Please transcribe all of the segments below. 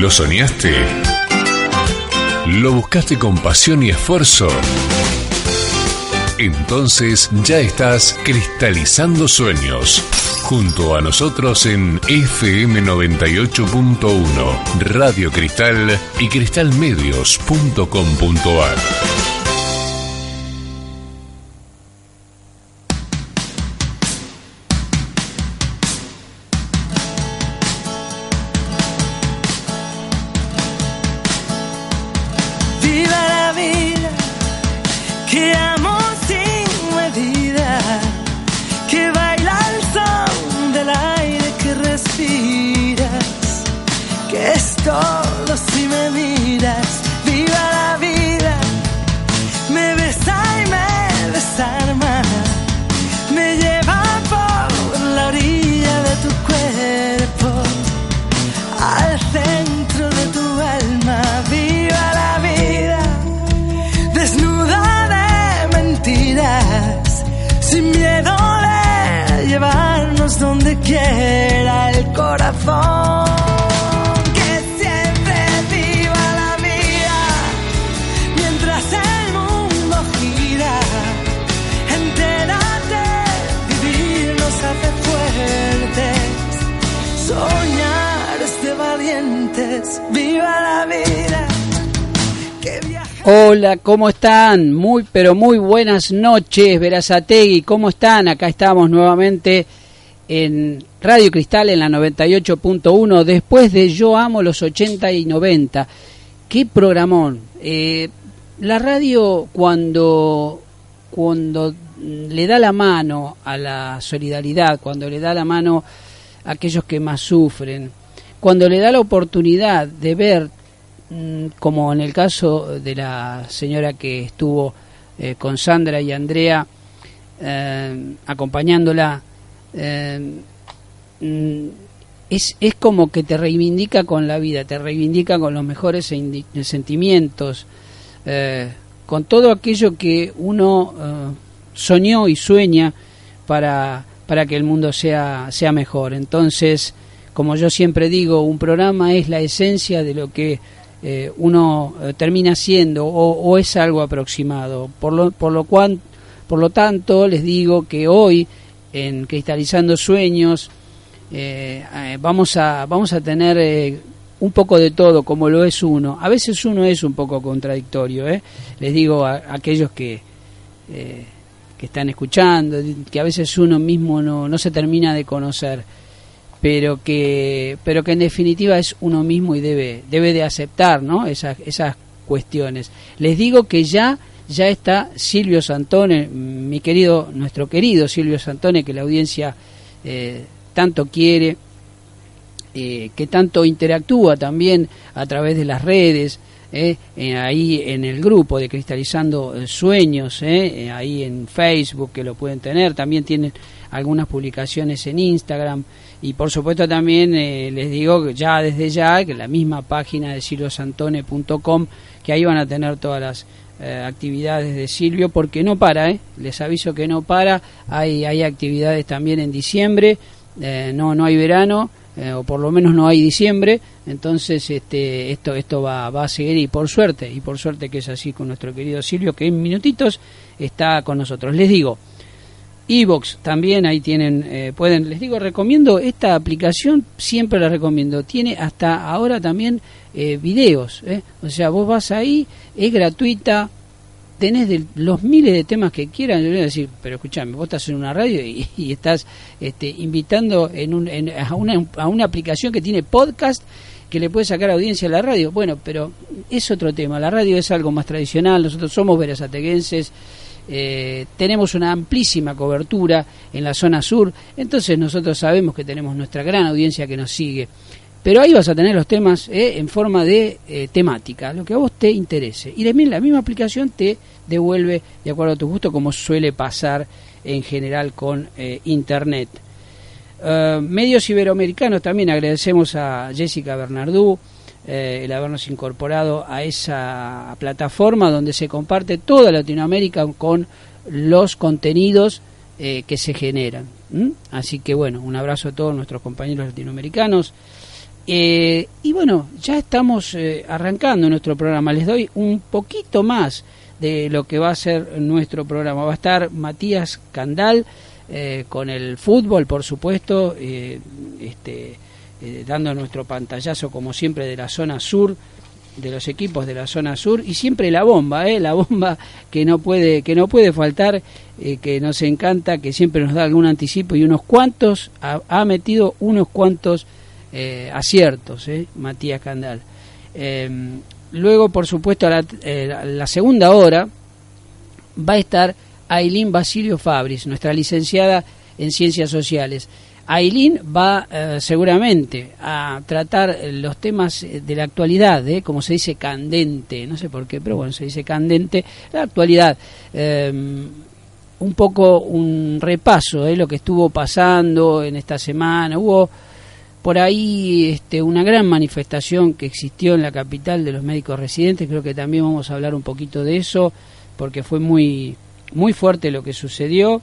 ¿Lo soñaste? ¿Lo buscaste con pasión y esfuerzo? Entonces ya estás cristalizando sueños. Junto a nosotros en FM 98.1, Radio Cristal y cristalmedios.com.ar. ¿cómo están? Muy, pero muy buenas noches, Verazategui, ¿cómo están? Acá estamos nuevamente en Radio Cristal en la 98.1, después de Yo Amo los 80 y 90. ¡Qué programón! Eh, la radio cuando, cuando le da la mano a la solidaridad, cuando le da la mano a aquellos que más sufren, cuando le da la oportunidad de ver como en el caso de la señora que estuvo eh, con Sandra y Andrea eh, acompañándola, eh, mm, es, es como que te reivindica con la vida, te reivindica con los mejores sentimientos, con todo aquello que uno soñó y sueña para, para que el mundo sea, sea mejor. Entonces, como yo siempre digo, un programa es la esencia de lo que eh, uno eh, termina siendo o, es algo aproximado. Por lo, por, lo cual, por lo tanto, les digo que hoy, en Cristalizando Sueños, eh, vamos, a, vamos a tener un poco de todo, como lo es uno. A veces uno es un poco contradictorio, les digo a, a aquellos que, que están escuchando, que a veces uno mismo no, no se termina de conocer pero que pero que en definitiva es uno mismo y debe debe de aceptar no esas esas cuestiones. Les digo que ya ya está Silvio Santone mi querido nuestro querido Silvio Santone que la audiencia eh, tanto quiere eh, que tanto interactúa también a través de las redes eh, ahí en el grupo de Cristalizando Sueños, ahí en Facebook que lo pueden tener, también tienen algunas publicaciones en Instagram. Y por supuesto también eh, les digo ya desde ya que la misma página de silviosantone.com que ahí van a tener todas las eh, actividades de Silvio porque no para, ¿eh? les aviso que no para, hay, hay actividades también en diciembre, eh, no, no hay verano, o por lo menos no hay diciembre, entonces este, esto, esto va, va a seguir y por suerte, y por suerte que es así con nuestro querido Silvio que en minutitos está con nosotros. Les digo, Evox también ahí tienen, eh, pueden, les digo, recomiendo esta aplicación, siempre la recomiendo. Tiene hasta ahora también eh, videos, eh. o sea, vos vas ahí, es gratuita, tenés de los miles de temas que quieran. Yo voy a decir, pero escúchame, vos estás en una radio y, estás este, invitando en un, a, una, a una aplicación que tiene podcast que le puede sacar audiencia a la radio. Bueno, pero es otro tema. La radio es algo más tradicional. Nosotros somos verazateguenses eh, tenemos una amplísima cobertura en la zona sur, entonces nosotros sabemos que tenemos nuestra gran audiencia que nos sigue. Pero ahí vas a tener los temas eh, en forma de eh, temática, lo que a vos te interese. Y también la misma aplicación te devuelve de acuerdo a tu gusto, como suele pasar en general con Internet. medios iberoamericanos también agradecemos a Jessica Bernardú, eh, el habernos incorporado a esa plataforma donde se comparte toda Latinoamérica con los contenidos eh, que se generan. Así que bueno, un abrazo a todos nuestros compañeros latinoamericanos. Eh, y bueno, ya estamos eh, arrancando nuestro programa. Les doy un poquito más de lo que va a ser nuestro programa. Va a estar Matías Candal eh, con el fútbol, por supuesto, este, dando nuestro pantallazo como siempre de la zona sur de los equipos de la zona sur y siempre la bomba, ¿eh? la bomba que no puede que no puede faltar, que nos encanta, que siempre nos da algún anticipo y unos cuantos ha metido unos cuantos eh, aciertos, eh, Matías Candal. Em, luego, por supuesto, a eh, la, segunda hora va a estar Ailín Basilio Fabris, nuestra licenciada en Ciencias Sociales. Ailín va seguramente a tratar los temas de la actualidad, como se dice candente, no sé por qué, pero bueno, se dice candente, la actualidad. Em, un poco un repaso de lo que estuvo pasando en esta semana. Hubo por ahí este, una gran manifestación que existió en la capital de los médicos residentes, creo que también vamos a hablar un poquito de eso, porque fue muy, muy fuerte lo que sucedió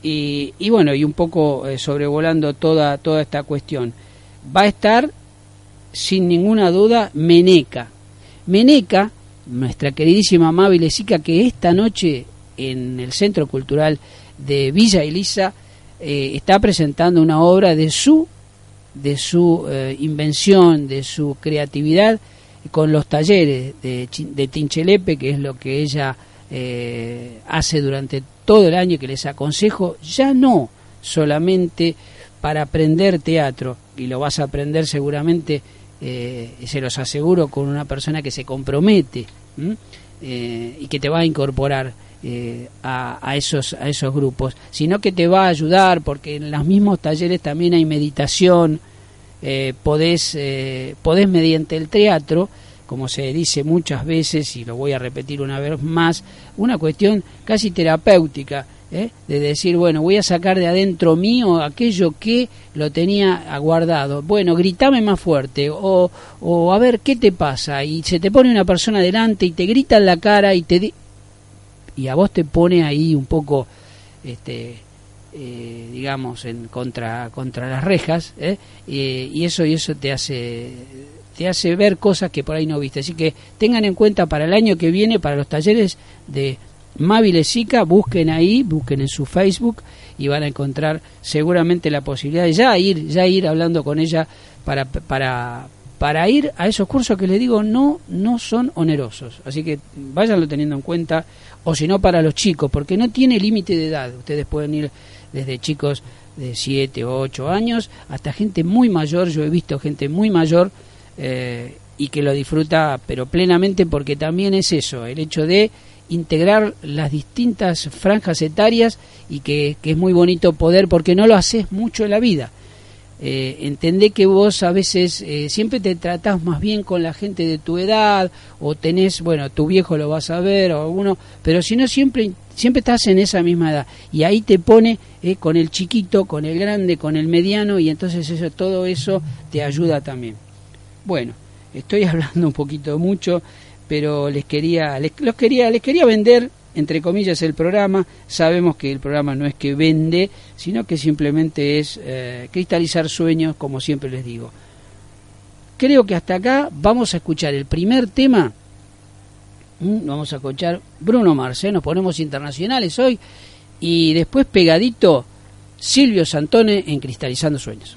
y, bueno, y un poco eh, sobrevolando toda, toda esta cuestión. Va a estar, sin ninguna duda, Meneca. Meneca, nuestra queridísima amable Sica, que esta noche en el Centro Cultural de Villa Elisa eh, está presentando una obra de su de su eh, invención, de su creatividad con los talleres de, Tinchelepe, que es lo que ella eh, hace durante todo el año, que les aconsejo, ya no solamente para aprender teatro, y lo vas a aprender seguramente, eh, se los aseguro, con una persona que se compromete y que te va a incorporar a, a, esos, a esos grupos, sino que te va a ayudar porque en los mismos talleres también hay meditación, eh, podés, eh, podés mediante el teatro, como se dice muchas veces, y lo voy a repetir una vez más, una cuestión casi terapéutica, ¿eh? de decir, bueno, voy a sacar de adentro mío aquello que lo tenía aguardado. Bueno, gritame más fuerte, o, o a ver qué te pasa, y se te pone una persona delante y te grita en la cara y te... y a vos te pone ahí un poco este, eh, digamos, en contra, contra las rejas, ¿eh? y eso y eso te hace te hace ver cosas que por ahí no viste. Así que tengan en cuenta para el año que viene, para los talleres de Mávile Sica, busquen ahí, busquen en su Facebook y van a encontrar seguramente la posibilidad de ya ir, ya ir hablando con ella para, para, para ir a esos cursos que les digo no, no son onerosos. Así que váyanlo teniendo en cuenta, o si no para los chicos, porque no tiene límite de edad. Ustedes pueden ir desde chicos de 7 o 8 años hasta gente muy mayor, yo he visto gente muy mayor eh, y que lo disfruta pero plenamente porque también es eso, el hecho de integrar las distintas franjas etarias y que, que es muy bonito poder porque no lo haces mucho en la vida eh, entendé que vos a veces eh, siempre te tratás más bien con la gente de tu edad o tenés, bueno, tu viejo lo vas a ver o alguno, pero si no siempre siempre estás en esa misma edad y ahí te pone eh, con el chiquito, con el grande, con el mediano y entonces eso todo eso te ayuda también. Bueno, estoy hablando un poquito mucho, pero les quería les, los quería les quería vender entre comillas, el programa. Sabemos que el programa no es que vende, sino que simplemente es eh, cristalizar sueños, como siempre les digo. Creo que hasta acá vamos a escuchar el primer tema. Mm, vamos a escuchar Bruno Mars, ¿eh? nos ponemos internacionales hoy. Y después pegadito Silvio Santone en Cristalizando Sueños.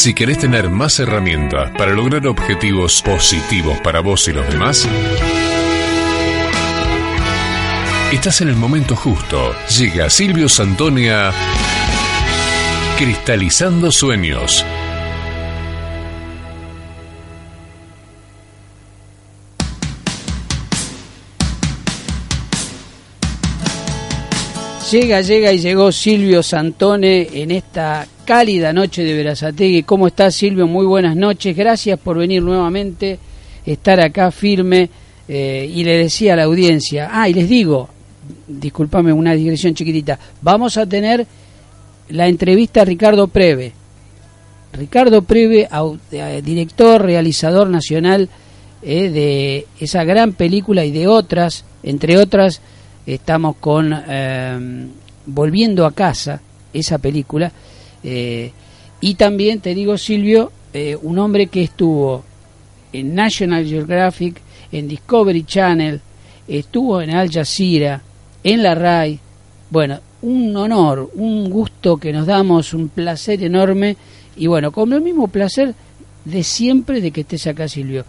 Si querés tener más herramientas para lograr objetivos positivos para vos y los demás, estás en el momento justo. Llega Silvio Santonia Cristalizando Sueños. Llega, llega y llegó Silvio Santone en esta cálida noche de Verazategui. ¿Cómo estás, Silvio? Muy buenas noches. Gracias por venir nuevamente, estar acá firme. eh, y le decía a la audiencia, ah, y les digo, discúlpame una digresión chiquitita, vamos a tener la entrevista a Ricardo Preve. Ricardo Preve, eh, director, realizador nacional eh, de esa gran película y de otras, entre otras, estamos con eh, Volviendo a casa, esa película, eh, y también te digo, Silvio, eh, un hombre que estuvo en National Geographic, en Discovery Channel, estuvo en Al Jazeera, en la RAI, bueno, un honor, un gusto que nos damos, un placer enorme, y bueno, con el mismo placer de siempre de que estés acá, Silvio.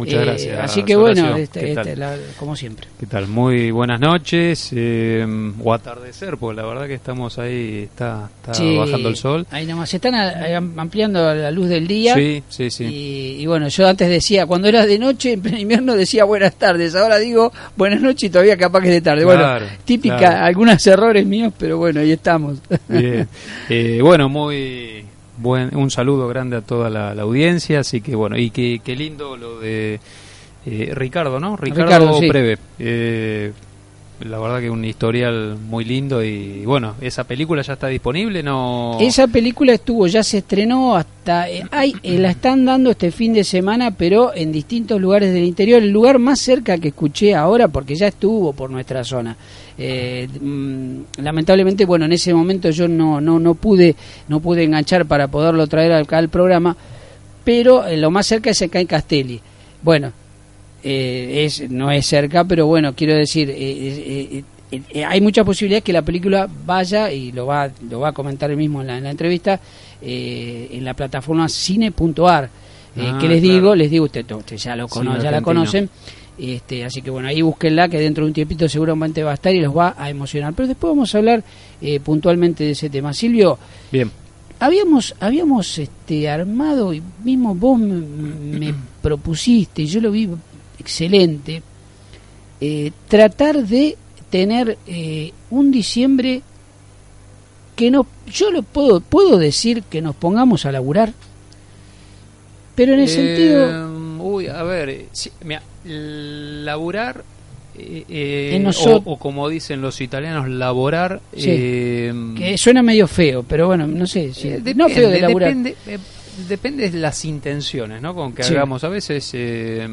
Muchas Eh, gracias. Así que bueno, Horacio. este- ¿Qué este, tal? la- como siempre. ¿Qué tal? Muy buenas noches eh, o atardecer, porque la verdad que estamos ahí, está, está Sí, bajando el sol. Ahí nomás, se están a- ampliando la luz del día. Sí, sí, sí. Y, y bueno, yo antes decía, cuando era de noche, en pleno invierno decía buenas tardes, ahora digo buenas noches y todavía capaz que es de tarde. Claro, bueno, típica, claro. algunos errores míos, pero bueno, ahí estamos. Bien. Eh, bueno, muy buen, un saludo grande a toda la, la audiencia, así que bueno, y qué qué lindo lo de eh, Ricardo, ¿no? Ricardo, Ricardo, sí. Preve. Eh, la verdad que un historial muy lindo y bueno, esa película ya está disponible, ¿no? Esa película estuvo, ya se estrenó hasta, eh, hay, eh, la están dando este fin de semana, pero en distintos lugares del interior. El lugar más cerca que escuché ahora, porque ya estuvo por nuestra zona. Eh, mm, lamentablemente, bueno, en ese momento yo no, no, no pude, no pude enganchar para poderlo traer acá al programa, pero eh, lo más cerca es acá en Castelli. Bueno, eh, es no es cerca, pero bueno, quiero decir, eh, hay muchas posibilidades que la película vaya y lo va lo va a comentar él mismo en la, en la entrevista eh, en la plataforma cine.ar. Eh, Ah, que les claro. digo, les digo, usted, usted ya lo ya la conocen. Este, así que bueno, ahí búsquenla, que dentro de un tiempito seguramente va a estar y los va a emocionar. Pero después vamos a hablar eh, puntualmente de ese tema. Silvio, Bien. habíamos habíamos este armado y mismo vos me, me propusiste y yo lo vi excelente eh, tratar de tener eh, un diciembre que no, yo lo puedo, puedo decir que nos pongamos a laburar, pero en el sentido, Uy, a ver, eh, sí, mira, laburar. eh, eh, o, como dicen los italianos, laborar. Sí. eh, que suena medio feo, pero bueno, no sé, si, eh, no feo de laburar. Depende, eh, depende de las intenciones, ¿no? Con que Sí. hagamos a veces. eh,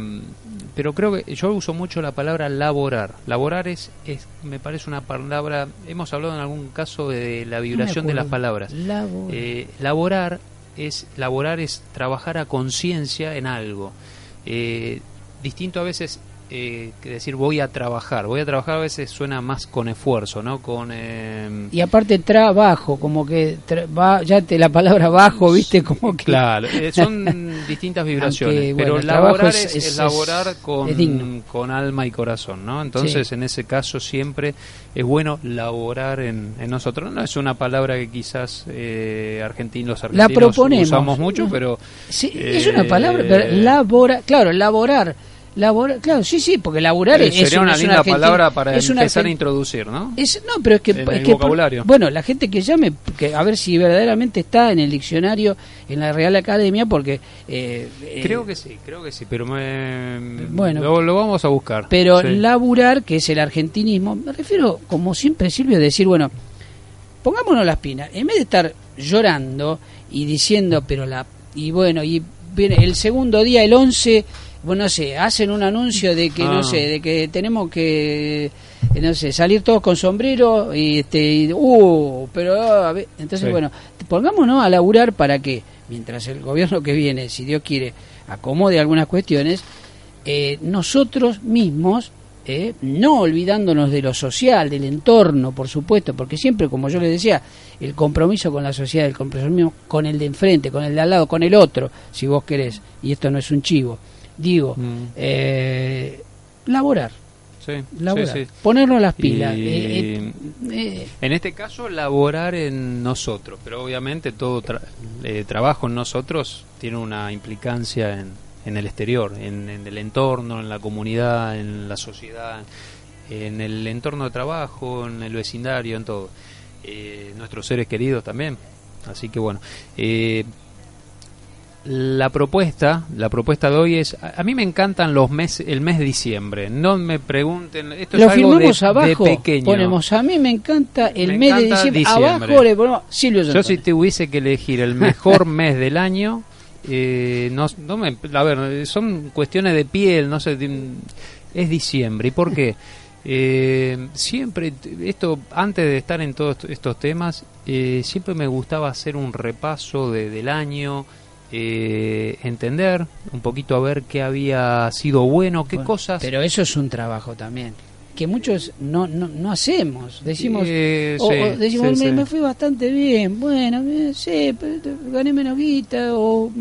pero creo que yo uso mucho la palabra laborar. Laborar es, es, me parece una palabra. Hemos hablado en algún caso de la No vibración de las palabras. Labor- laborar es laborar es trabajar a conciencia en algo. Eh, distinto a veces eh, que decir voy a trabajar. Voy a trabajar a veces suena más con esfuerzo, ¿no? Con eh, y aparte trabajo, como que tra- va, ya te la palabra bajo, viste, como que Claro, eh, son distintas vibraciones, Aunque, bueno, pero laborar es- es, es- es laborar es- con, es con alma y corazón, ¿no? Entonces, Sí. en ese caso siempre es bueno laborar en, en nosotros. No es una palabra que quizás eh, argentinos, La argentinos proponemos. usamos mucho, pero Sí, Eh, es una palabra, pero labora, claro, laborar, laborar, claro, sí, sí, porque laborar eh, es, sería un- una es linda palabra para empezar a introducir, ¿no? es- no, pero es que, es el que- vocabulario. bueno, la gente que llame, que a ver si verdaderamente está en el diccionario, en la Real Academia, porque eh, eh, Creo que sí, creo que sí, pero me, Bueno. lo, lo vamos a buscar. Pero Sí. laburar, que es el argentinismo, me refiero, como siempre Silvio, a decir, bueno, pongámonos las pinas, en vez de estar llorando y diciendo, pero la, y bueno, y viene el segundo día, el 11, bueno, no sé, hacen un anuncio de que, no Ah. sé, de que tenemos que, no sé, salir todos con sombrero y, este, y, uh, pero, a ver, entonces, Sí. bueno, pongámonos a laburar para que, mientras el gobierno que viene, si Dios quiere, acomode algunas cuestiones, eh, nosotros mismos, eh, no olvidándonos de lo social, del entorno, por supuesto, porque siempre, como yo les decía, el compromiso con la sociedad, el compromiso con el de enfrente, con el de al lado, con el otro, si vos querés, y esto no es un chivo, digo, Mm. eh, laborar, Sí, laborar, sí, sí. ponernos las pilas. Y- eh, eh, eh, En este caso, laborar en nosotros, pero obviamente todo tra- trabajo en nosotros tiene una implicancia en, en el exterior, en, en el entorno, en la comunidad, en la sociedad, en el entorno de trabajo, en el vecindario, en todo. Eh, nuestros seres queridos también. Así que bueno. eh, la propuesta, la propuesta de hoy es, a, mí me encantan los meses, el mes de diciembre. No me pregunten, esto lo es algo de, firmamos de abajo, pequeño. ponemos, a mí me encanta el Me mes de diciembre, diciembre. abajo le ponemos Silvio Yo si tuviese que elegir el mejor mes del año, eh, no, no me, a ver, son cuestiones de piel, no sé, es diciembre. ¿Y por qué? Eh, siempre, esto antes de estar en todos estos temas, eh, siempre me gustaba hacer un repaso de- del año, eh, entender un poquito a ver qué había sido bueno, qué Bueno, cosas. Pero eso es un trabajo también. Que muchos no, no, no hacemos. Decimos, Eh, o- sí, o decimos sí, me, sí. me fui bastante bien. Bueno, eh, sí, gané menos guita. O,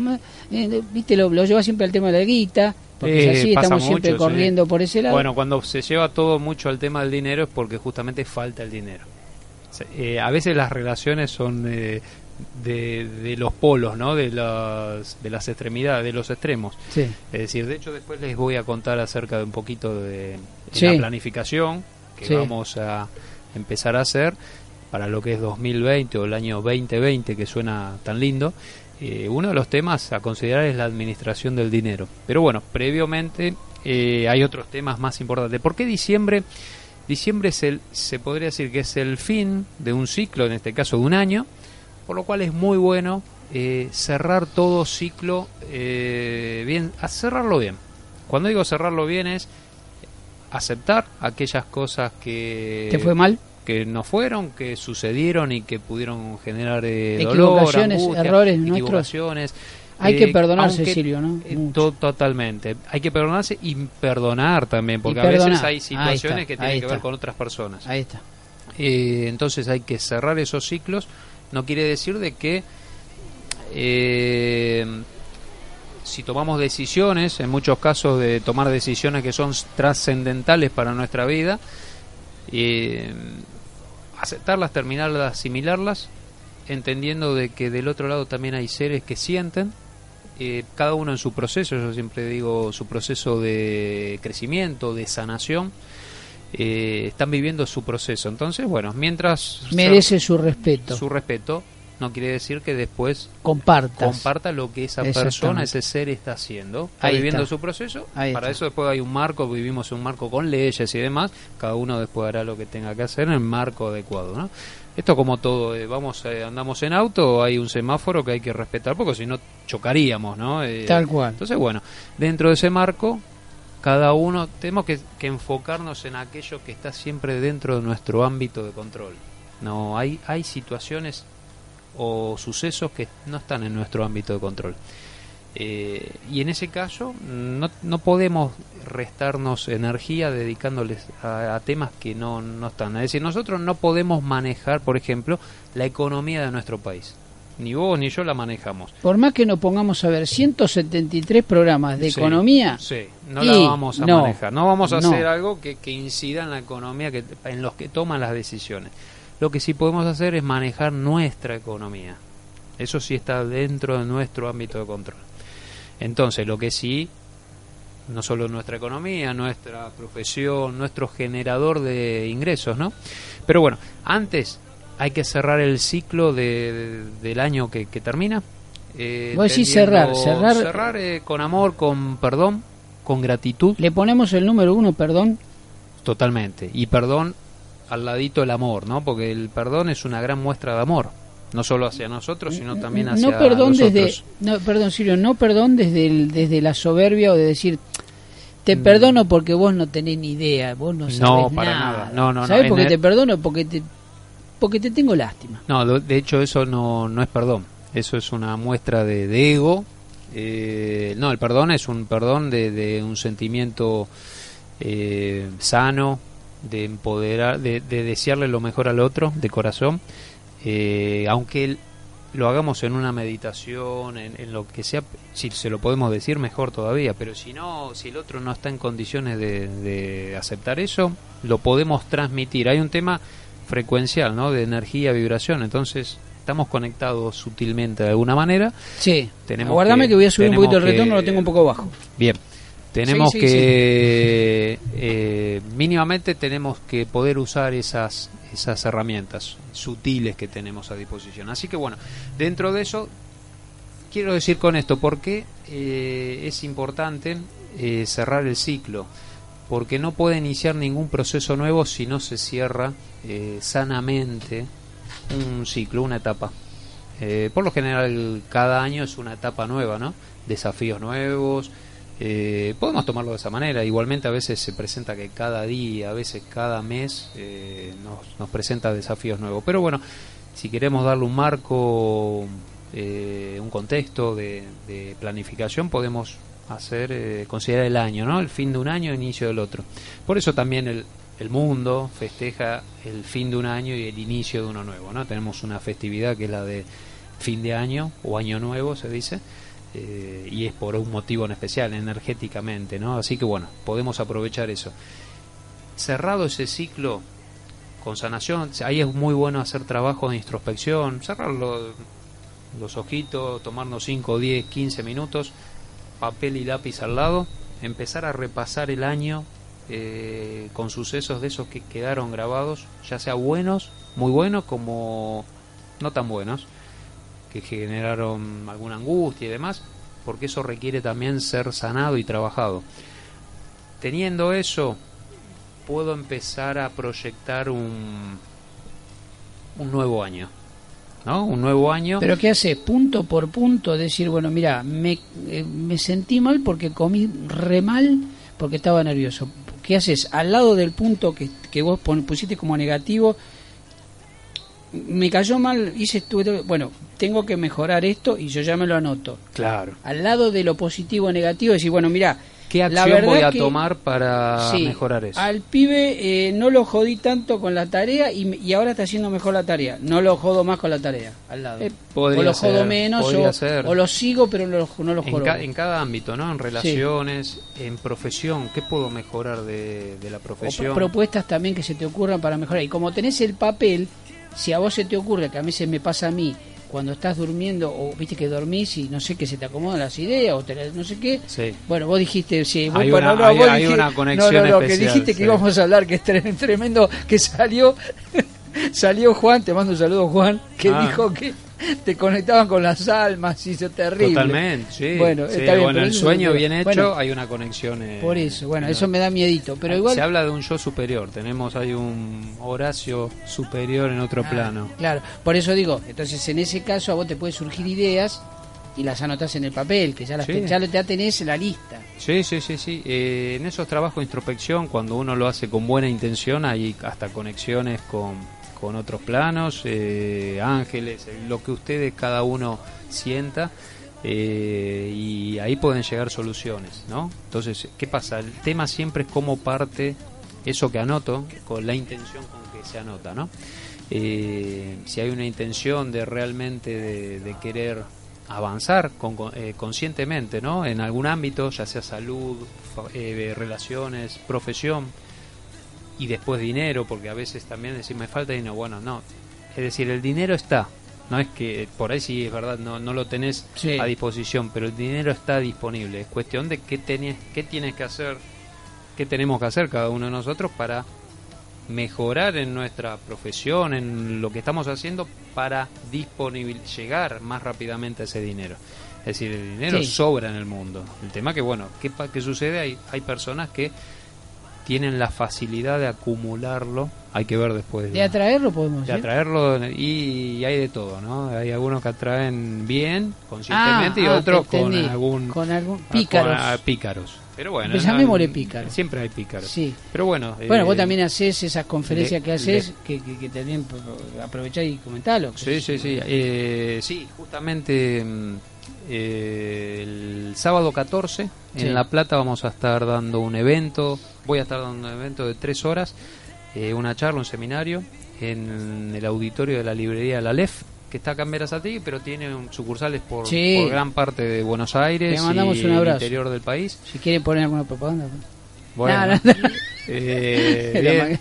eh, viste, lo, lo lleva siempre al tema de la guita. Porque Eh, es así, pasa estamos siempre mucho, corriendo por ese lado. Bueno, cuando se lleva todo mucho al tema del dinero es porque justamente falta el dinero. Eh, a veces las relaciones son eh, de, de los polos, ¿no? De las, de las extremidades, de los extremos. sí. Es decir, de hecho después les voy a contar acerca de un poquito de, Sí. la planificación que Sí. vamos a empezar a hacer para lo que es 2020 o el año 2020 que suena tan lindo. Eh, uno de los temas a considerar es la administración del dinero. Pero bueno, previamente eh, hay otros temas más importantes. ¿Por qué diciembre? Diciembre es el, se podría decir que es el fin de un ciclo, en este caso de un año, por lo cual es muy bueno eh, cerrar todo ciclo eh, bien, a cerrarlo bien. Cuando digo cerrarlo bien es aceptar aquellas cosas que ¿Te fue mal? que no fueron, que sucedieron y que pudieron generar eh, dolor, Equivocaciones, angustia, errores equivocaciones. Hay Eh, que perdonarse, aunque- Silvio, ¿no? eh, to- totalmente. Hay que perdonarse y perdonar también, porque a veces hay situaciones está, que tienen que ver con otras personas. Ahí está. Eh, entonces hay que cerrar esos ciclos. No quiere decir de que eh, si tomamos decisiones, en muchos casos de tomar decisiones que son trascendentales para nuestra vida, eh, aceptarlas, terminarlas, asimilarlas, entendiendo de que del otro lado también hay seres que sienten, eh, cada uno en su proceso, yo siempre digo su proceso de crecimiento, de sanación, eh, están viviendo su proceso. Entonces, bueno, mientras Merece su respeto. su respeto, no quiere decir que después Compartas. comparta lo que esa persona, ese ser está haciendo. Está Ahí viviendo está. su proceso. Ahí Para está. eso después hay un marco, vivimos un marco con leyes y demás. Cada uno después hará lo que tenga que hacer en el marco adecuado, ¿no? Esto como todo, eh, vamos, eh, andamos en auto, hay un semáforo que hay que respetar, porque si no chocaríamos, ¿no? Eh, Tal cual. Entonces, bueno, dentro de ese marco, cada uno tenemos que, enfocarnos en aquello que está siempre dentro de nuestro ámbito de control. No, hay, hay situaciones o sucesos que no están en nuestro ámbito de control. Eh, y en ese caso no, no podemos restarnos energía dedicándoles a, a temas que no, no están. Es decir, nosotros no podemos manejar, por ejemplo, la economía de nuestro país. Ni vos ni yo la manejamos. Por más que nos pongamos a ver 173 programas de Sí, economía, Sí, no la vamos a no, manejar. No vamos a no. hacer algo que, que incida en la economía, que, en los que toman las decisiones. Lo que sí podemos hacer es manejar nuestra economía. Eso sí está dentro de nuestro ámbito de control. Entonces, lo que sí, no solo nuestra economía, nuestra profesión, nuestro generador de ingresos, ¿no? Pero bueno, antes hay que cerrar el ciclo de, de- del año que, que termina. Eh, Vos decís entendiendo- cerrar, cerrar- eh, con amor, con perdón, con gratitud, le ponemos el número uno, perdón. totalmente. Y perdón al ladito el amor, ¿no? Porque el perdón es una gran muestra de amor, no solo hacia nosotros, sino también hacia no perdón los desde otros. no perdón Sirio, no perdón desde el- desde la soberbia o de decir te Mm. perdono porque vos no tenés ni idea, vos no sabés No, para nada. nada. No, no, no. ¿Sabés En por qué el- te perdono? Porque te porque te tengo lástima. No, de hecho eso no, no es perdón. Eso es una muestra de, de ego. Eh, no, el perdón es un perdón de, de un sentimiento eh, sano, de empoderar, de, de desearle lo mejor al otro, de corazón. Eh, aunque lo hagamos en una meditación, en, en lo que sea, si se lo podemos decir mejor todavía, pero si no, si el otro no está en condiciones de, de aceptar eso, lo podemos transmitir. Hay un tema frecuencial, ¿no? De energía, vibración, entonces estamos conectados sutilmente de alguna manera. Sí. Tenemos Aguardame que, que- voy a subir un poquito el que- retorno, lo tengo un poco bajo. Bien, tenemos Sí, sí, que eh, mínimamente tenemos que poder usar esas esas herramientas sutiles que tenemos a disposición. Así que bueno, dentro de eso quiero decir con esto porque es importante eh, cerrar el ciclo, porque no puede iniciar ningún proceso nuevo si no se cierra eh, sanamente un ciclo, una etapa. Eh, por lo general, cada año es una etapa nueva, ¿no? Desafíos nuevos. eh, podemos tomarlo de esa manera. Igualmente, a veces se presenta que cada día, a veces cada mes, eh, nos, nos presenta desafíos nuevos. Pero bueno, si queremos darle un marco, eh, un contexto de, de planificación, podemos hacer, eh, considerar el año, ¿no? El fin de un año, inicio del otro. Por eso también el, el mundo festeja el fin de un año y el inicio de uno nuevo, ¿no? Tenemos una festividad que es la de fin de año o año nuevo, se dice, eh, y es por un motivo en especial, energéticamente, ¿no? Así que bueno, podemos aprovechar eso. Cerrado ese ciclo con sanación, ahí es muy bueno hacer trabajo de introspección, cerrar lo- los ojitos, tomarnos 5, 10, 15 minutos, papel y lápiz al lado, empezar a repasar el año eh, con sucesos de esos que quedaron grabados, ya sea buenos, muy buenos, como no tan buenos, que generaron alguna angustia y demás, porque eso requiere también ser sanado y trabajado. Teniendo eso, puedo empezar a proyectar un, un nuevo año. ¿No? Un nuevo año. Pero ¿qué haces? Punto por punto, decir, bueno, mira, me, eh, me sentí mal porque comí re mal porque estaba nervioso. ¿Qué haces? Al lado del punto que, que vos pon- pusiste como negativo, me cayó mal, hice estuve, bueno, tengo que mejorar esto y yo ya me lo anoto. Claro. Al lado de lo positivo o negativo, decir, bueno, mira, ¿Qué acción voy a tomar para sí, mejorar eso? Al pibe eh, no lo jodí tanto con la tarea y, ahora está haciendo mejor la tarea. No lo jodo más con la tarea, al lado. Eh, o lo jodo menos o, o lo sigo pero no lo, no lo en, jodo. ca- en cada ámbito, ¿no? En relaciones, en profesión, ¿qué puedo mejorar de, de la o profesión? propuestas también que se te ocurran para mejorar. Y como tenés el papel, si a vos se te ocurre, que a veces me pasa a mí, cuando estás durmiendo o viste que dormís y no sé qué se te acomodan las ideas o te no sé qué. Sí. Bueno, vos dijiste, sí, Hay bueno, una- no, hay- vos hay dijiste- una conexión no, no, no, que dijiste que íbamos a hablar, que es tre- tremendo, que salió, salió Juan, te mando un saludo Juan, que Ah. dijo que te conectaban con las almas y eso terrible. Totalmente, sí. Bueno, Sí, está bien, bueno, pero el sueño bien hecho, bueno, hay una conexión. eh, Por eso, bueno, eso me da miedito, pero igual... Se habla de un yo superior, tenemos ahí un Horacio superior en otro Ah, plano. Claro, por eso digo, entonces en ese caso a vos te pueden surgir ideas y las anotás en el papel, que ya las Sí. te- ya ya tenés en la lista. Sí, sí, sí, sí. Eh, en esos trabajos de introspección, cuando uno lo hace con buena intención, hay hasta conexiones con, con otros planos, eh, ángeles, lo que ustedes cada uno sienta. eh, y ahí pueden llegar soluciones, ¿no? Entonces, ¿qué pasa? El tema siempre es cómo parte eso que anoto con la intención con que se anota, ¿no? Eh, si hay una intención de realmente de, querer avanzar con- eh, conscientemente, ¿no? En algún ámbito, ya sea salud, eh, relaciones, profesión y después dinero, porque a veces también decir me falta dinero, bueno, no, es decir, el dinero está, no es que por ahí sí es verdad, no, no lo tenés Sí. a disposición, pero el dinero está disponible, es cuestión de qué, tenés, qué tienes que hacer, qué tenemos que hacer cada uno de nosotros para mejorar en nuestra profesión, en lo que estamos haciendo para disponibil llegar más rápidamente a ese dinero. Es decir, el dinero Sí. sobra en el mundo. El tema que, bueno, ¿qué, pa- qué sucede? Hay, hay personas que tienen la facilidad de acumularlo, hay que ver después. De atraerlo podemos de decir. atraerlo y, hay de todo, ¿no? Hay algunos que atraen bien, conscientemente, Ah, y ah, otros te con algún... Con algún- ah, pícaros. con, ah, pícaros. Pero bueno, Pues llamémosle pícaros. Siempre hay pícaros. Sí. Pero bueno... Bueno, eh, vos también haces esas conferencias le- que haces, le- que, que, que también aprovechar y comentarlo. Sí, sí, sí. Eh, sí, justamente mm, eh, el sábado 14 Sí. en La Plata vamos a estar dando un evento. Voy a estar dando un evento de tres horas, eh, una charla, un seminario en el auditorio de la librería La Lef, que está acá en Verazategui, pero tiene un- sucursales por, Sí. por gran parte de Buenos Aires Le mandamos y un abrazo. el interior del país. Si quieren poner alguna propaganda. Bueno, No, no, no. eh, bien.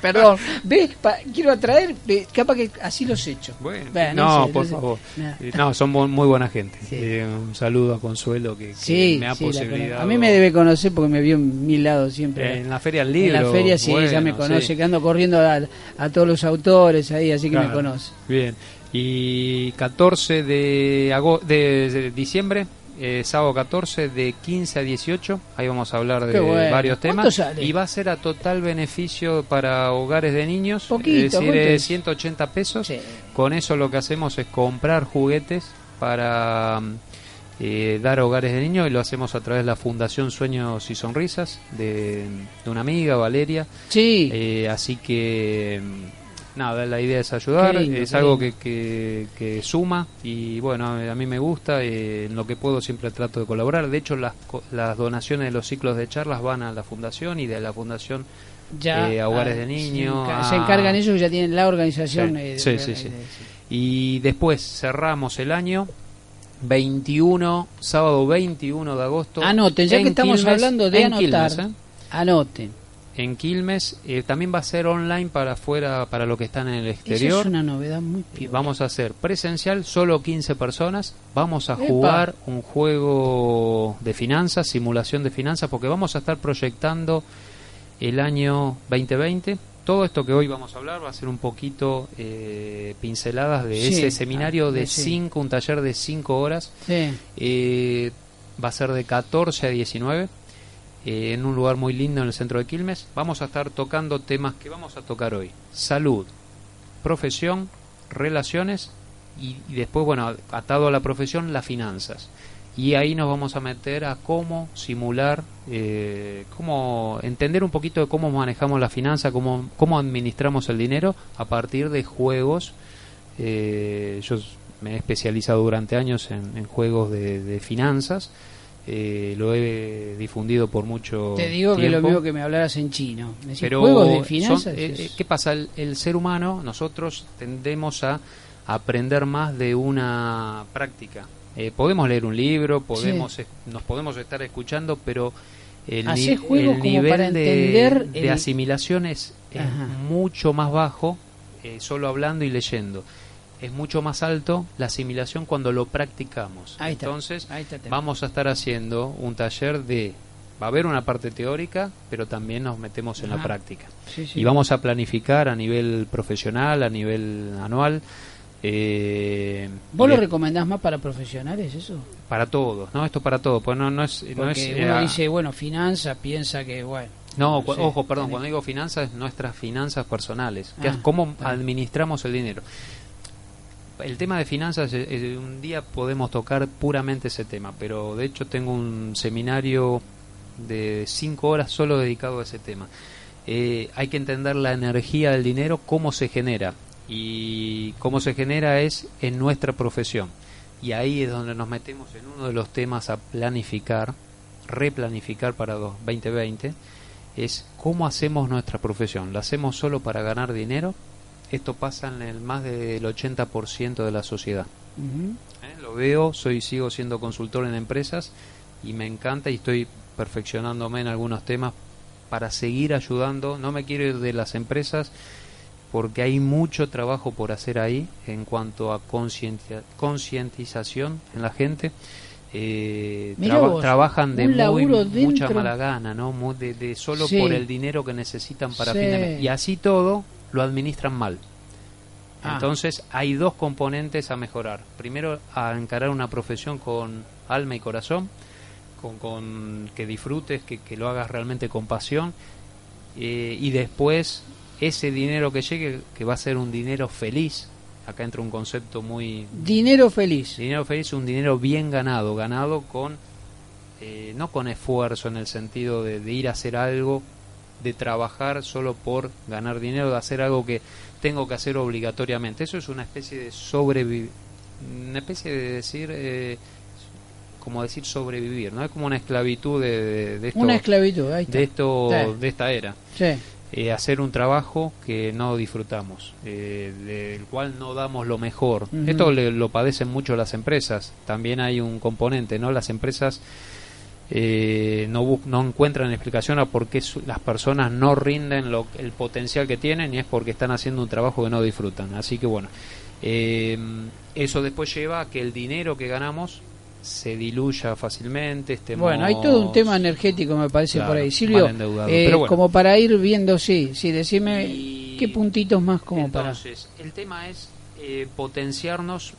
Perdón, ¿ves? Pa- quiero atraer, capaz que así los he hecho. Bueno, Bueno, no, sé, por sé. favor. Eh, No, son muy buena gente. Sí. Eh, un saludo a Consuelo que, que Sí, me ha sí, conozco. a mí me debe conocer porque me vio en mil lados siempre. En la Feria del Libro. En la feria sí, ya me bueno, conoce, que ando corriendo a, a todos los autores ahí, así que me conoce. Bien. Y 14 de, ago- de, de diciembre, eh, sábado 14 de 15 a 18, ahí vamos a hablar de bueno. varios ¿Cuánto temas. sale? Y va a ser a total beneficio para hogares de niños. Poquito, es decir, ¿cuánto eh, es? 180 pesos. Sí. Con eso lo que hacemos es comprar juguetes para eh, dar a hogares de niños y lo hacemos a través de la Fundación Sueños y Sonrisas de, de una amiga, Valeria. Sí, Eh, así que mm, nada, la idea es ayudar, lindo, es algo que, que, que suma y bueno, a mí me gusta, eh, en lo que puedo siempre trato de colaborar. De hecho, las, las donaciones de los ciclos de charlas van a la fundación y de la fundación ya. eh, a hogares de se niños, enca- a- Se, encargan ellos que ya tienen la organización. Sí, eh, sí, de- sí, de- sí. de- Y después cerramos el año 21, sábado 21 de agosto. Anoten, ya que estamos Quilmes, hablando de anotar. Quilmes. Anoten. En Quilmes eh, también va a ser online para afuera, para los que están en el exterior. es una novedad muy piola. Vamos a hacer presencial, solo 15 personas. Vamos a Epa. jugar un juego de finanzas, simulación de finanzas, porque vamos a estar proyectando el año 2020. Todo esto que hoy vamos a hablar va a ser un poquito eh, pinceladas de Sí, ese seminario ah, de sí. 5, un taller de 5 horas. Sí. Eh, va a ser de 14 a 19 eh, en un lugar muy lindo en el centro de Quilmes. Vamos a estar tocando temas que vamos a tocar hoy. Salud, profesión, relaciones y, después, bueno, atado a la profesión, las finanzas. Y ahí nos vamos a meter a cómo simular, eh, cómo entender un poquito de cómo manejamos la finanza, cómo, cómo administramos el dinero a partir de juegos. Eh, yo me he especializado durante años en, juegos de finanzas. Eh, lo he difundido por mucho Te digo que lo mismo que me hablaras en chino. Me decís, Pero juegos de finanzas. eh, eh, ¿Qué pasa? El, el ser humano, nosotros tendemos a aprender más de una práctica. Eh, podemos leer un libro, podemos nos podemos estar escuchando, pero el, ni- el nivel para de, de el- asimilación es, es mucho más bajo eh, solo hablando y leyendo. Es mucho más alto la asimilación cuando lo practicamos. Ahí está, Entonces, ahí está vamos a estar haciendo un taller de... Va a haber una parte teórica, pero también nos metemos en la práctica. Sí, sí. Y vamos a planificar a nivel profesional, a nivel anual. eh, ¿Vos lo de- recomendás más para profesionales eso? para todos, ¿no? Esto para todos, pues no, no es... No, es, uno eh, dice, bueno, finanza, piensa que, bueno. no, no cu- sé, ojo, perdón, tenés- cuando digo finanzas, nuestras finanzas personales, que Ah, es cómo administramos el dinero. El tema de finanzas, eh, eh, un día podemos tocar puramente ese tema, pero de hecho tengo un seminario de cinco horas solo dedicado a ese tema. Eh, hay que entender la energía del dinero, cómo se genera. Y cómo se genera es en nuestra profesión. Y ahí es donde nos metemos en uno de los temas a planificar, replanificar para 2020, es cómo hacemos nuestra profesión. ¿La hacemos solo para ganar dinero? Esto pasa en el más del 80% de la sociedad. ¿eh? Lo veo, soy sigo siendo consultor en empresas y me encanta y estoy perfeccionándome en algunos temas para seguir ayudando. No me quiero ir de las empresas porque hay mucho trabajo por hacer ahí en cuanto a concientización en la gente. Eh, traba- vos, trabajan de muy, mucha mala gana, ¿no? De, de solo Sí. por el dinero que necesitan para Sí. fin de mes. Y así todo lo administran mal. Ah. Entonces hay dos componentes a mejorar. Primero, a encarar una profesión con alma y corazón, con, con que disfrutes, que, que lo hagas realmente con pasión. eh, y después, ese dinero que llegue, que va a ser un dinero feliz. Acá entra un concepto muy... Dinero feliz. Dinero feliz es un dinero bien ganado, ganado con... eh, no con esfuerzo en el sentido de, de ir a hacer algo, de trabajar solo por ganar dinero, de hacer algo que tengo que hacer obligatoriamente. Eso es una especie de sobrevivir, una especie de decir, eh, como decir sobrevivir, ¿no? Es como una esclavitud de, de, de esto, Una esclavitud, ahí está. de esto, Sí. de esta era. Sí. Eh, hacer un trabajo que no disfrutamos, eh, del cual no damos lo mejor. Esto le- lo padecen mucho las empresas. También hay un componente, ¿no? Las empresas eh, no, no encuentran explicación a por qué su- las personas no rinden lo, el potencial que tienen y es porque están haciendo un trabajo que no disfrutan. Así que bueno, eh, eso después lleva a que el dinero que ganamos se diluya fácilmente. Estemos, Bueno, hay todo un tema energético, me parece, Claro, por ahí. Silvio, eh, bueno. como para ir viendo, sí, sí, decime Y- qué puntitos más como Entonces, el tema es eh, potenciarnos.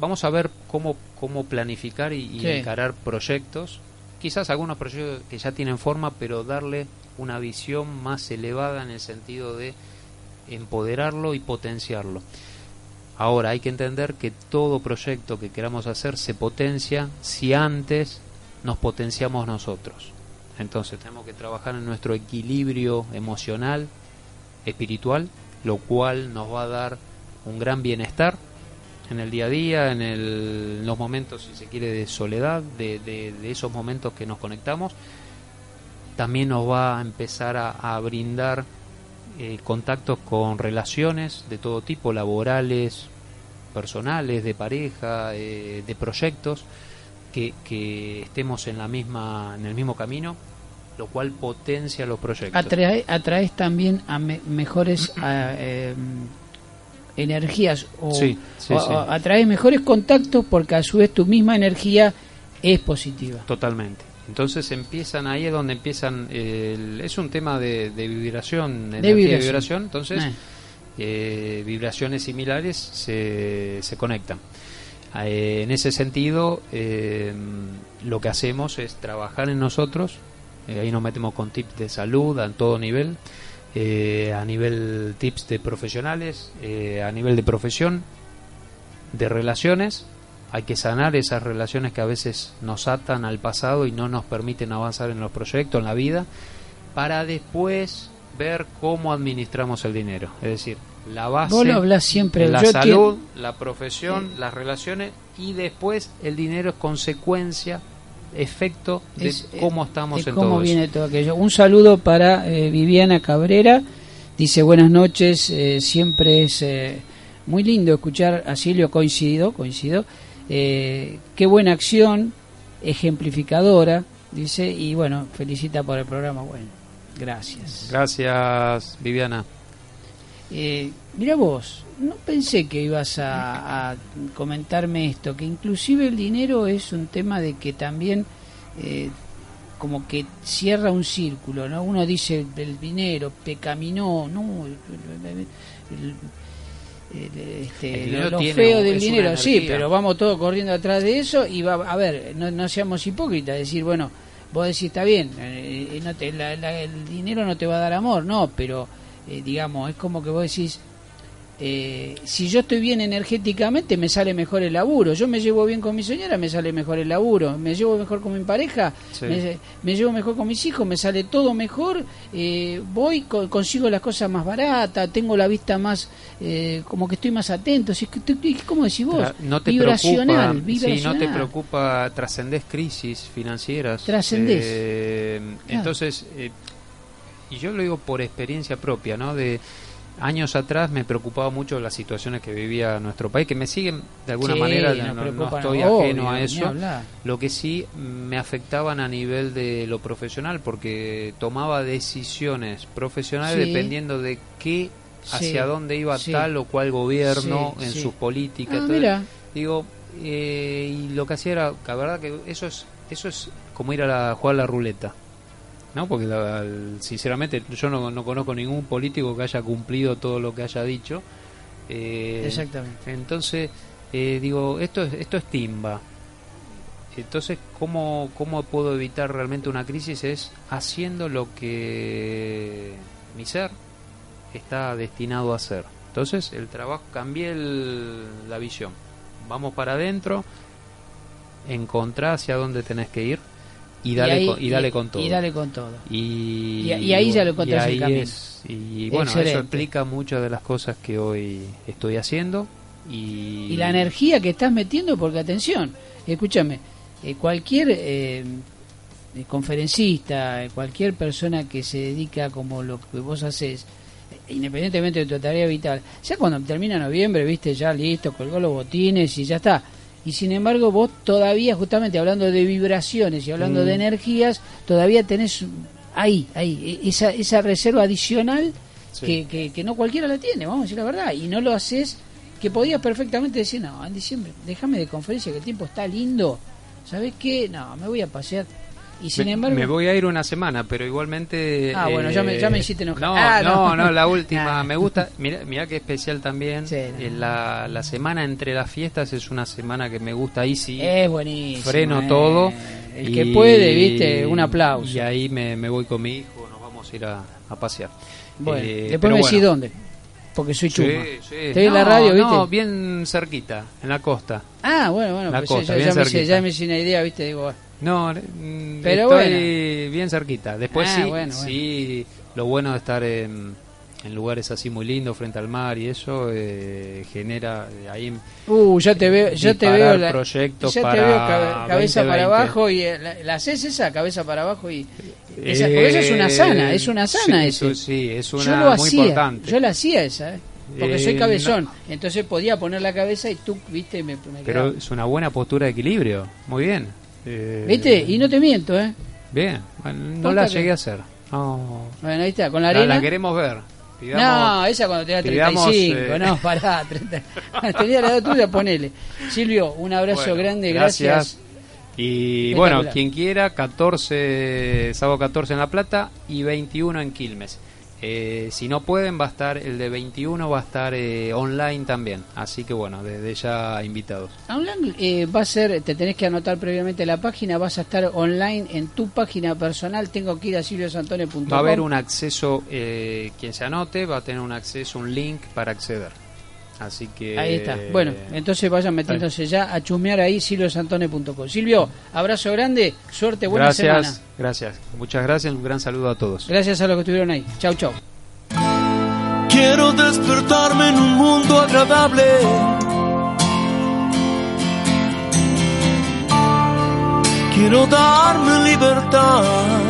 Vamos a ver cómo, cómo planificar y, y encarar proyectos. Quizás algunos proyectos que ya tienen forma, pero darle una visión más elevada en el sentido de empoderarlo y potenciarlo. Ahora hay que entender que todo proyecto que queramos hacer se potencia si antes nos potenciamos nosotros. Entonces tenemos que trabajar en nuestro equilibrio emocional, espiritual, lo cual nos va a dar un gran bienestar en el día a día, en, el- los momentos, si se quiere, de soledad, de, de- esos momentos que nos conectamos. También nos va a empezar a, brindar eh, contactos con relaciones de todo tipo, laborales, personales, de pareja, eh, de proyectos, que, estemos en la misma, en el mismo camino, lo cual potencia los proyectos. Atrae, atraes también a me- mejores eh, energías o, Sí, sí, o- sí. o atraes mejores contactos porque a su vez tu misma energía es positiva. Totalmente. Entonces empiezan ahí es donde empiezan el- es un tema de, de vibración, energía de vibración. vibración, entonces Eh. eh, vibraciones similares se, se conectan. Eh, en ese sentido, eh, lo que hacemos es trabajar en nosotros, ahí nos metemos con tips de salud a todo nivel, eh, a nivel tips de profesionales, eh, a nivel de profesión, de relaciones, hay que sanar esas relaciones que a veces nos atan al pasado y no nos permiten avanzar en los proyectos, en la vida, para después ver cómo administramos el dinero. Es decir, la base, Vos lo siempre, la yo salud, la profesión, las relaciones y después el dinero es consecuencia, efecto de Es, eh, cómo estamos de en cómo todo viene eso. todo aquello. Un saludo para eh, Viviana Cabrera. Dice buenas noches. eh, siempre es eh, muy lindo escuchar a Silvio. Coincido, coincido. Qué buena acción, ejemplificadora. Dice y bueno, felicita por el programa. Bueno, gracias. Gracias, Viviana. Mira vos, no pensé que ibas a, a comentarme esto, que inclusive el dinero es un tema de que también eh, como que cierra un círculo, ¿no? Uno dice el dinero, pecaminó, no, el, el- el- este, lo, dinero lo tiene- feo del dinero, sí, pero vamos todos corriendo atrás de eso y va a ver, no, no seamos hipócritas, decir, bueno, vos decís, está bien, eh, eh, no te- la- la- el dinero no te va a dar amor, no, pero eh, digamos, es como que vos decís, eh, si yo estoy bien energéticamente me sale mejor el laburo, yo me llevo bien con mi señora, me sale mejor el laburo, me llevo mejor con mi pareja, Sí. me, me llevo mejor con mis hijos, me sale todo mejor, eh, voy, co- consigo las cosas más baratas, tengo la vista más, eh, como que estoy más atento, si es que estoy, ¿cómo decís vos? Tra- no te vibracional, preocupa, sí, no te preocupa, trascendés crisis financieras. Trascendés. Eh, Claro. Entonces, eh, y yo lo digo por experiencia propia, ¿no? De años atrás me preocupaba mucho las situaciones que vivía nuestro país, que me siguen de alguna Sí, manera, no, estoy obvio, ajeno a eso. Lo que sí me afectaban a nivel de lo profesional, porque tomaba decisiones profesionales Sí. dependiendo de qué, Sí, hacia dónde iba sí. tal o cual gobierno Sí, en sí. sus políticas. Ah. Digo, eh, y lo que hacía era, la verdad que eso es eso es como ir a la, jugar a la ruleta. ¿No? Porque sinceramente yo no, no conozco ningún político que haya cumplido todo lo que haya dicho. Eh, Exactamente. Entonces, eh, digo, esto es, esto es timba. Entonces, ¿cómo, ¿cómo puedo evitar realmente una crisis? Es haciendo lo que mi ser está destinado a hacer. Entonces, el trabajo, cambié el- la visión. Vamos para adentro, encontrá hacia dónde tenés que ir y dale, ahí- con, y dale con todo. Y dale con todo. Y, Y- y ahí ya lo y encontrás el camino. es- y bueno, Excelente. eso explica muchas de las cosas que hoy estoy haciendo. Y, y la energía que estás metiendo, porque atención, escúchame, eh, cualquier eh, eh, conferencista, cualquier persona que se dedica como lo que vos haces, eh, independientemente de tu tarea vital, ya cuando termina noviembre, viste, ya listo, colgó los botines y ya está. Y sin embargo, vos todavía, justamente hablando de vibraciones y hablando Mm. de energías, todavía tenés ahí, ahí, e- esa, esa reserva adicional Sí. que, que, que no cualquiera la tiene, vamos a decir la verdad, y no lo haces, que podías perfectamente decir, no, en diciembre, déjame de conferencia, que el tiempo está lindo, ¿sabes qué? No, me voy a pasear. Y sin me, embargo... me voy a ir una semana, pero igualmente. Ah, bueno, ya me- ya me hiciste enojar. No, Ah, no, no. no, la última. Me gusta. Mira, mira qué especial también. Sí, no. eh, la, la semana entre las fiestas es una semana que me gusta. Ahí sí. Es buenísimo. freno eh. todo. El y- que puede, viste, un aplauso. Y ahí me, me voy con mi hijo, nos vamos a ir a, a pasear. Bueno, Eh, después me decís dónde, porque soy chuma. Sí, sí. Te en la No, radio, ¿viste? No, bien cerquita, en la costa. Ah, bueno, bueno, La pues costa, ya, bien ya me, hice- ya me hice una idea, viste, digo. No, mm, Pero estoy bien cerquita. Después Ah, sí, bueno, bueno. sí, lo bueno de estar en, en lugares así muy lindos frente al mar y eso eh, genera eh, ahí Uh, ya te veo, ya te veo la, proyectos ya te para veo cabe- cabeza para 2020. abajo y eh, la, la haces esa cabeza para abajo y esa, porque esa es una sana, es una sana Eh, sí, eso sí, es yo una lo muy hacía, importante. yo la hacía esa, ¿eh? porque Eh, soy cabezón, entonces podía poner la cabeza y tú, viste, me, me Pero es una buena postura de equilibrio. Muy bien. Eh, ¿Viste? Y no te miento, ¿eh? Bien. Bueno, no la llegué a hacer. No. Bueno, ahí está, con la La, arena. la queremos ver. no, Pidamos- esa cuando tenía pidamos, 35, eh, no, pará, 30. tenía la edad tuya, ponele. Silvio, un abrazo Bueno, grande, gracias. Y Espectacular. bueno, quien quiera, 14, sábado 14 en La Plata y 21 en Quilmes. Eh, si no pueden, va a estar el de 21, va a estar eh, online también. Así que bueno, desde ya invitados. Online eh, va a ser, te tenés que anotar previamente la página, vas a estar online en tu página personal, tengo que ir a silviosantonio.com. Va a haber un acceso, eh, quien se anote va a tener un acceso, un link para acceder. Así que... Ahí está. Bueno, entonces vayan metiéndose ya a chusmear ahí silviosantonio.com. Silvio, abrazo grande, suerte, buena gracias, semana. gracias. Muchas gracias, un gran saludo a todos. Gracias a los que estuvieron ahí. Chau, chau. Quiero despertarme en un mundo agradable. Quiero darme libertad.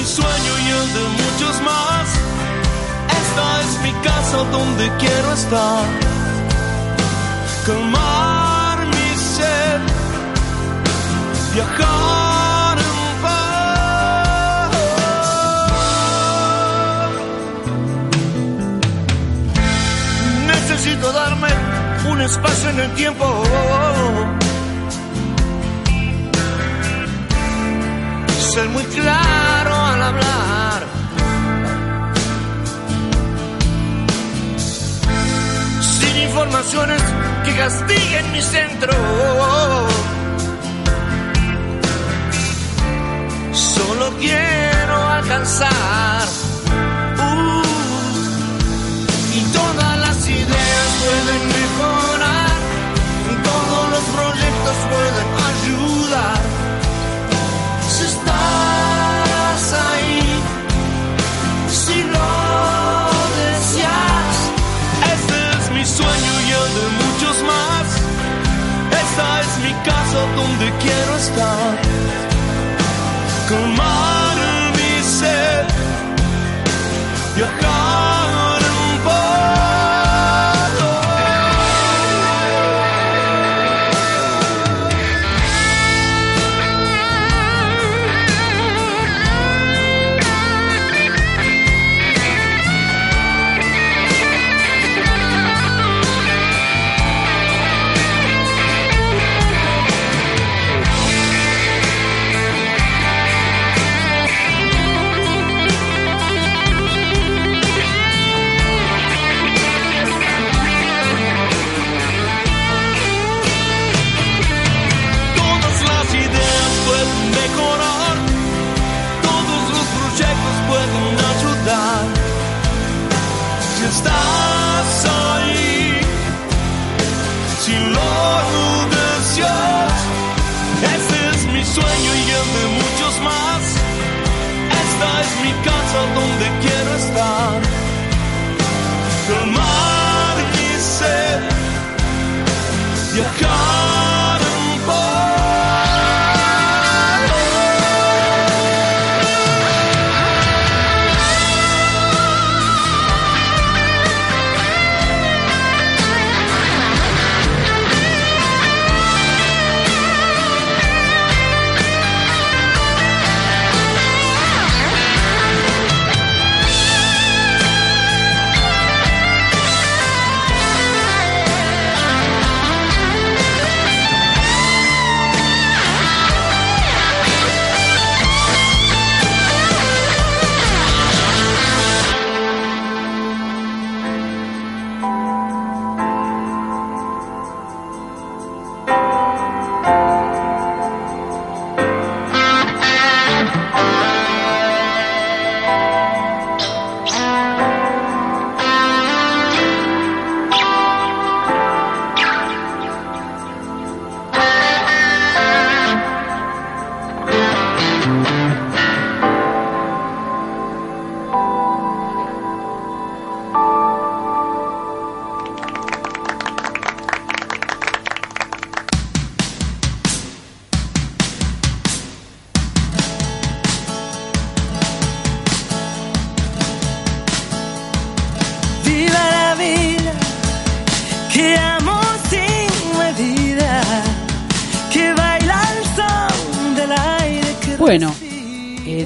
mi sueño y el de muchos más. Esta es mi casa donde quiero estar. Calmar mi sed, viajar en paz. Necesito darme un espacio en el tiempo. Ser muy claro Sin informaciones que castiguen mi centro. Solo quiero alcanzar. Uh, y todas las ideas pueden mejorar, todos los proyectos pueden ayudar. Si estás casa donde quiero estar. Calmar mi sed, viajar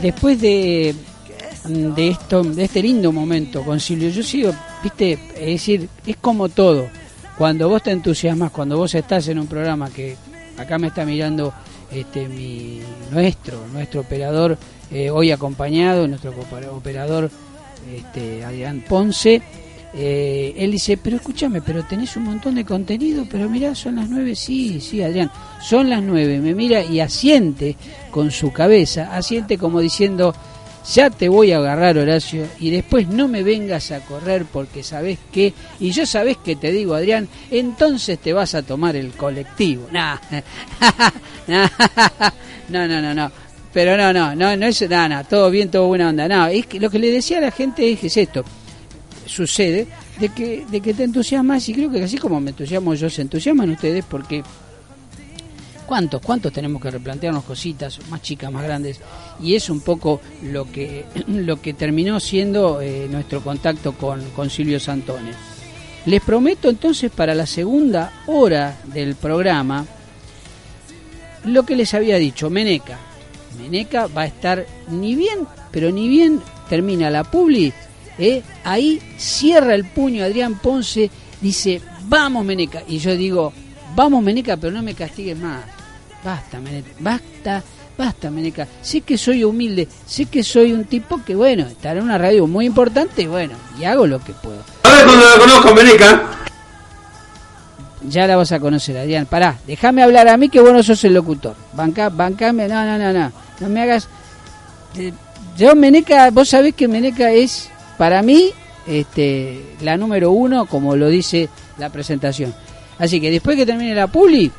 después de, de esto, de este lindo momento, Concilio, yo sigo, viste, es decir, es como todo. Cuando vos te entusiasmas, cuando vos estás en un programa que acá me está mirando este mi nuestro, nuestro operador eh, hoy acompañado, nuestro operador este, Adrián Ponce, eh, él dice, pero escúchame, pero tenés un montón de contenido, pero mirá, son las nueve, sí, sí, Adrián, son las nueve, me mira y asiente con su cabeza, asiente como diciendo, ya te voy a agarrar Horacio y después no me vengas a correr porque sabes que, y yo sabes que te digo Adrián, entonces te vas a tomar el colectivo. Nah. no, no, no, no. Pero no, no, no, no es nada, todo bien, todo buena onda. No, es que lo que le decía a la gente es, es esto. Sucede de que, de que te entusiasmas y creo que así como me entusiasmo yo, se entusiasman ustedes porque ¿cuántos, cuántos tenemos que replantearnos cositas más chicas, más grandes? Y es un poco lo que, lo que terminó siendo eh, nuestro contacto con, Silvio Santone. Les prometo entonces para la segunda hora del programa lo que les había dicho, Meneca. Meneca va a estar ni bien, pero ni bien termina la publi, ¿eh? ahí cierra el puño Adrián Ponce, dice, vamos Meneca. Y yo digo, vamos Meneca, pero no me castigues más. Basta, Meneca, basta, basta, Meneca. Sé que soy humilde, sé que soy un tipo que, bueno, estará en una radio muy importante, bueno, y hago lo que puedo. A ver cuando la conozco, Meneca. Ya la vas a conocer, Adrián. Pará, déjame hablar a mí que vos no sos el locutor. Banca, bancame, no, no, no, no. No me hagas. eh, yo, Meneca, vos sabés que Meneca es, para mí, este, la número uno, como lo dice la presentación. Así que después que termine la publi,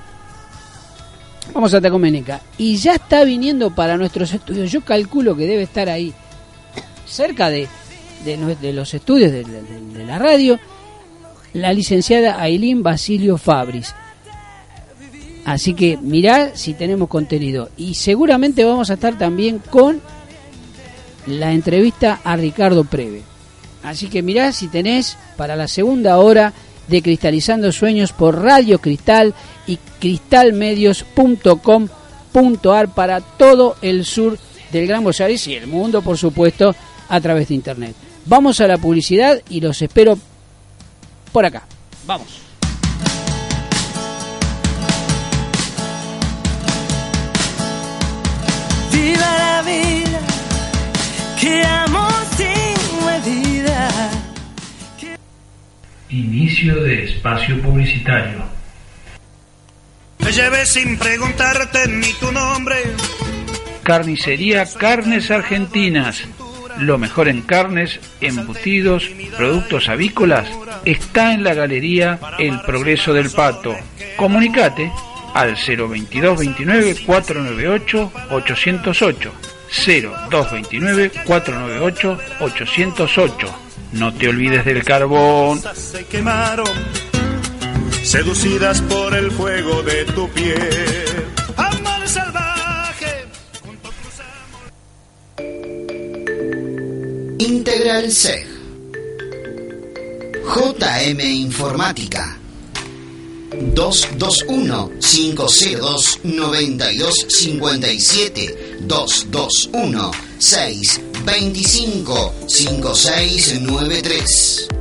vamos a Meneca. Y ya está viniendo para nuestros estudios. Yo calculo que debe estar ahí, cerca de, los estudios de la radio, la licenciada Ailín Basilio Fabris. Así que mirá si tenemos contenido. Y seguramente vamos a estar también con la entrevista a Ricardo Preve. Así que mirá si tenés para la segunda hora de Cristalizando Sueños por Radio Cristal y cristalmedios.com.ar para todo el sur del Gran Buenos Aires y el mundo, por supuesto, a través de Internet. Vamos a la publicidad y los espero por acá. Vamos. Que amo sin medida. Inicio de espacio publicitario. Me llevé sin preguntarte ni tu nombre. Carnicería Carnes Argentinas. Lo mejor en carnes, embutidos, productos avícolas está en la galería El Progreso del Pato. Comunicate al 022 29 498 808. 0229 498 808. No te olvides del carbón. Se quemaron, seducidas por el fuego de tu piel. Amor salvaje. Integral SEG. JM Informática. 221-502-9257. 221-625-5693.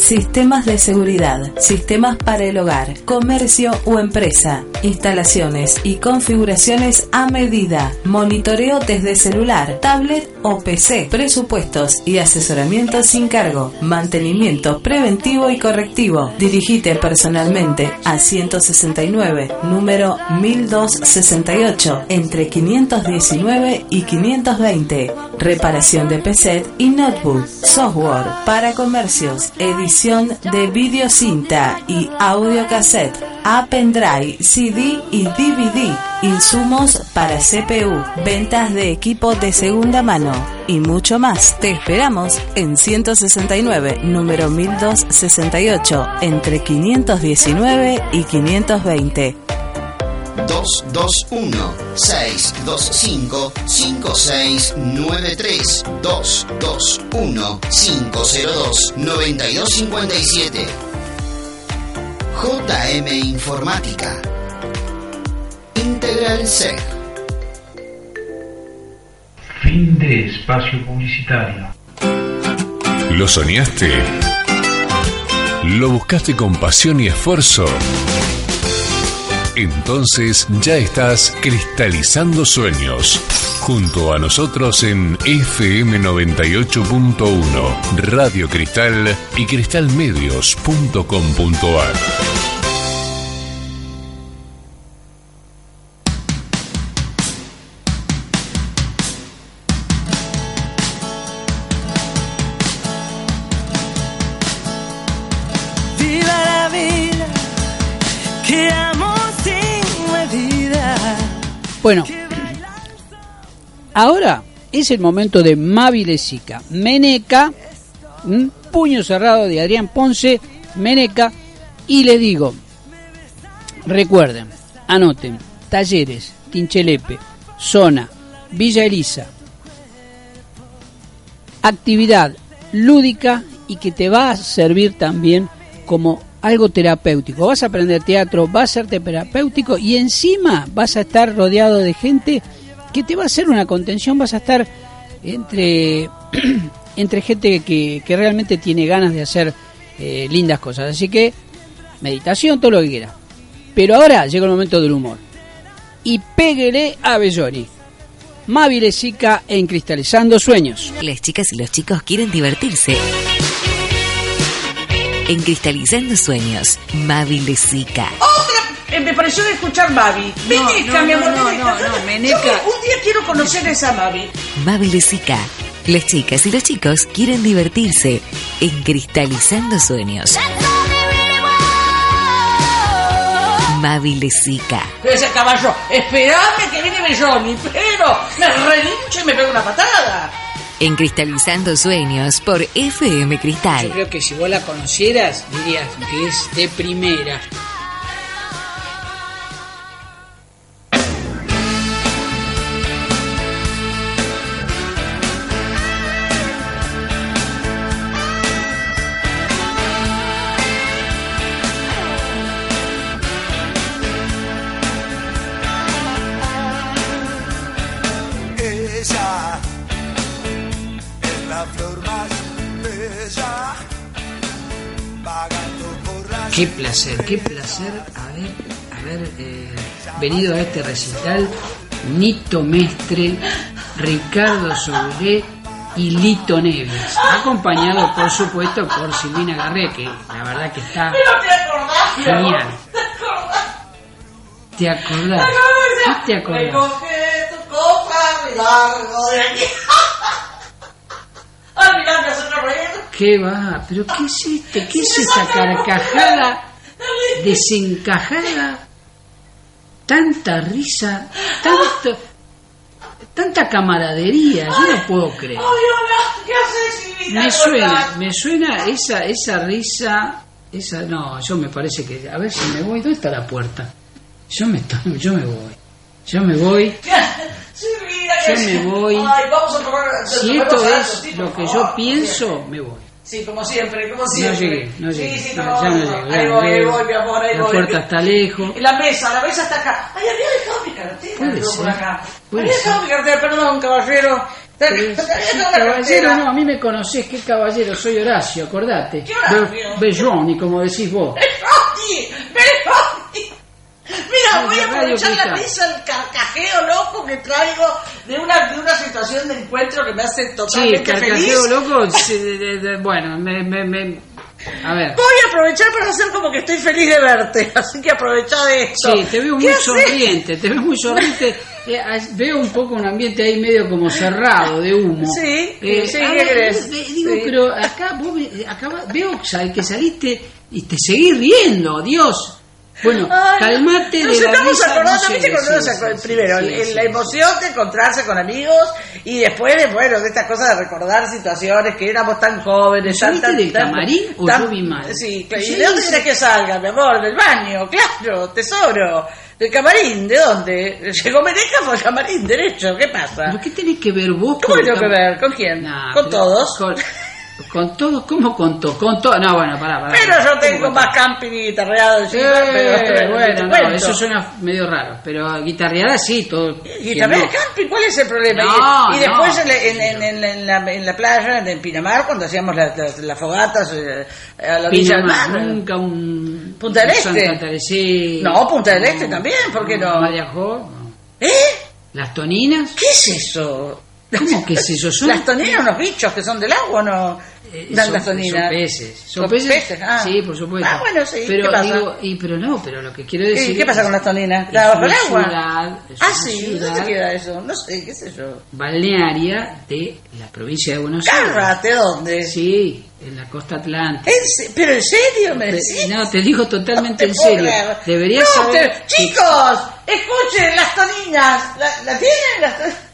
Sistemas de seguridad, sistemas para el hogar, comercio o empresa, instalaciones y configuraciones a medida, monitoreo desde celular, tablet o PC, presupuestos y asesoramiento sin cargo, mantenimiento preventivo y correctivo. Dirigite personalmente a 169, número 1268, entre 519 y 520. Reparación de PC y notebook, software para comercios, edición de videocinta y audiocassette, a pendrive, CD y DVD, insumos para CPU, ventas de equipo de segunda mano y mucho más. Te esperamos en 169, número 1268, entre 519 y 520. 221-625-5693 221-502-9257 JM Informática Integral SEG Fin de espacio publicitario. ¿Lo soñaste? ¿Lo buscaste con pasión y esfuerzo? Entonces ya estás cristalizando sueños. Junto a nosotros en FM 98.1, Radio Cristal y cristalmedios.com.ar. Bueno, ahora es el momento de Mavi Lezica. Meneca, ¿m? puño cerrado de Adrián Ponce, Meneca, y les digo, recuerden, anoten, Talleres, Tinchelepe, Zona, Villa Elisa, actividad lúdica y que te va a servir también como algo terapéutico. Vas a aprender teatro, vas a ser terapéutico y encima vas a estar rodeado de gente que te va a hacer una contención, vas a estar entre, entre gente que, que realmente tiene ganas de hacer eh, lindas cosas. Así que meditación, todo lo que quiera. Pero ahora llega el momento del humor. Y péguele a Belloni. Mavi Lezica en Cristalizando Sueños. Las chicas y los chicos quieren divertirse. En Cristalizando Sueños, Mavi Lezica. Otra, eh, me pareció escuchar Mavi. Meneca, no, mi amor, no, Meneca. no, no, Yo Meneca. un día quiero conocer a esa Mavi. Mavi Lezica. Las chicas y los chicos quieren divertirse. En Cristalizando Sueños. Mavi Lezica. Pero ese caballo, esperame que viene Belloni, pero me relincho y me pega una patada. En Cristalizando Sueños por FM Yo Cristal. creo que si vos la conocieras, dirías que es de primera. Qué placer, qué placer haber, haber eh, venido a este recital. Nito Mestre, Ricardo Sobré y Lito Neves. Acompañado, por supuesto, por Silvina Garré, que la verdad que está te acordás, genial. ¿Te acordás? ¿Te acordás? ¿Qué te Me acordás? cogé tu copa, me largo de aquí. Ay, mirá, me hace reír. ¿Qué va? ¿Pero qué hiciste? ¿Qué es esa carcajada desencajada? Tanta risa, tanto, tanta camaradería, yo no puedo creer. Ay, hola, ¿qué haces? Me ¿Cómo suena, me suena esa, esa risa, esa, no, yo me parece que, a ver si me voy, ¿dónde está la puerta? Yo me, estoy- yo me voy, yo me voy, Silvina, Yo ¿qué me voy. Ay, vamos a tomar... si esto es sí, lo que favor. yo pienso, me voy. Sí, como siempre, como No siempre. llegué, no llegué, Sí, sí, no, no, ya no no, llegué. Ahí voy, ahí voy, mi amor, ahí La voy. puerta está lejos. Y La mesa, la mesa está acá. Ay, había dejado mi cartera. Puede por acá. puede había dejado mi cartera, perdón, caballero. Pero es- sí, la caballero, no, a mí me conocés, qué caballero, soy Horacio, acordate. ¿Qué Horacio? Be- Belloni, como decís vos. ¡Beroni! ¡Beroni! Mira, voy a aprovechar la risa, el carcajeo loco que traigo de una, de una situación de encuentro que me hace Sí, totalmente feliz. carcajeo loco, sí, de- de- de- bueno, me, me, me- a ver. Voy a aprovechar para hacer como que estoy feliz de verte, así que aprovecha de esto. Sí, te veo ¿Qué muy haces? sonriente, te veo muy sonriente. Eh, veo un poco un ambiente ahí medio como cerrado de humo. Sí, Eh, sí, a ¿qué ver, crees? eh, Digo, Sí. pero acá, vos, acá veo que saliste y te seguís riendo, Dios. Bueno, Ay, calmate nos de la estamos risa. acordando, no ¿viste? Cuando sí, sí, primero, sí, el- sí. la emoción de encontrarse con amigos y después, de, bueno, de estas cosas de recordar situaciones que éramos tan jóvenes. tan, ¿Saliste tan, del tan- camarín o tan- yo vi mal? Sí, claro. ¿y de dónde querés que salga, mi amor? Del baño, claro, tesoro. ¿Del camarín? ¿De dónde? Llegó Meneja por el camarín, derecho, ¿qué pasa? ¿Pero qué tenés que ver vos ¿Cómo con tengo que ver? ¿Con quién? Nah, ¿Con todos? Con, con todos, ¿cómo con todos? Con todos. No, bueno, pará, pará. Pero yo ¿Cómo tengo más camping y guitarreado pero te bueno, no, cuento. eso suena medio raro, pero guitarreada sí, todo. Y ¿quién también no? camping, ¿cuál es el problema? No, y, y después no. en, la, en, en- en la, en playa, en Pinamar, cuando hacíamos las las- las fogatas eh, a la Pinamar, mar. nunca un. Punta del Este. Santa. No, Punta del Este también, ¿por qué no? Mariajó, no. ¿Eh? Las toninas. ¿Qué es eso? ¿Cómo que es eso? Son, ¿Las toninas unos bichos que son del agua o no? eh, Dan son- las toninas. Son peces. Son, Son peces. peces, ah. Sí, por supuesto. Ah, bueno, sí, Pero, ¿qué pasa? digo, y, pero no, pero lo que quiero ¿Qué, decir. qué pasa es- con las toninas? ¿Está bajo el agua? ciudad, ah, sí, ¿dónde queda eso? No sé, qué sé yo. balnearia de la provincia de Buenos Aires. Cárrate, ¿dónde? Sí, en la costa atlántica. ¿En se- ¿Pero en serio me decís? No, te digo totalmente No en serio. Deberías No, saber. te- Chicos, escuchen las toninas. ¿La, la tienen? Las to-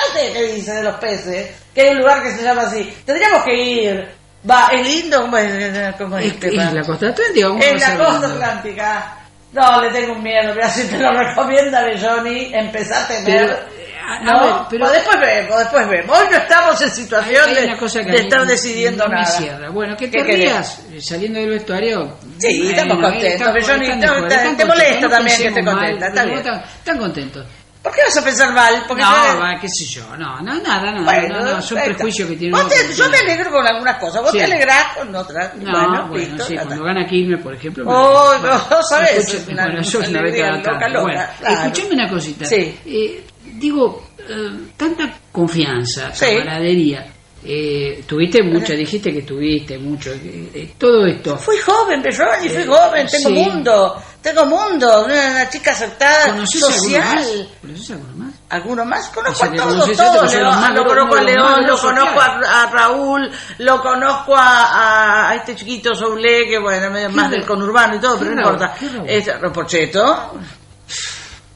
¿A usted qué dice de los peces? Que hay un lugar que se llama así. Tendríamos que ir. Va, es lindo, ¿cómo es? ¿Cómo es, Es, este, la costa atlántica. ¿cómo En la costa. No, le tengo un miedo, pero si te lo recomienda Johnny, empezá a tener. Pero, eh, a- a no, ver, pero- pues después vemos, después vemos. Hoy no estamos en situación hay de, estar no- decidiendo no nada. cierra. Bueno, que ¿Qué te querés? rías eh, saliendo del vestuario. Sí, estamos contentos, están- pero Johnny, no, te- contentos, molesta no también que esté contenta, está bien. están contentos. ¿Por qué vas a pensar mal? Porque no, yo- va, qué sé yo, no, no, nada, nada, Bueno, no, no, está. prejuicios que tienen. Vos te- yo me tiene. alegro con algunas cosas, vos Sí. te alegrás con otras. No, bueno, bueno, listo, sí, cuando gana Quilmes, por ejemplo. me- Oh, no, bueno, sabes, escucha- es una- bueno, es una vez loca, Bueno, claro. escuchame una cosita. Sí. Eh, digo, eh, tanta confianza, Sí. camaradería. Eh, tuviste mucha, dijiste que tuviste mucho. eh, eh, todo esto. Fui joven, Johnny, fui Eh, joven, tengo mundo, tengo mundo, una, una chica aceptada, ¿Conoces alguno social. ¿Conoces alguno más? ¿Alguno más? O Conozco sea, a todos, todos. más lo conozco a León, lo conozco a, a Raúl, lo conozco a, a, este chiquito Soule, que bueno, medio más del conurbano y todo, pero no importa. Este, Porcheto.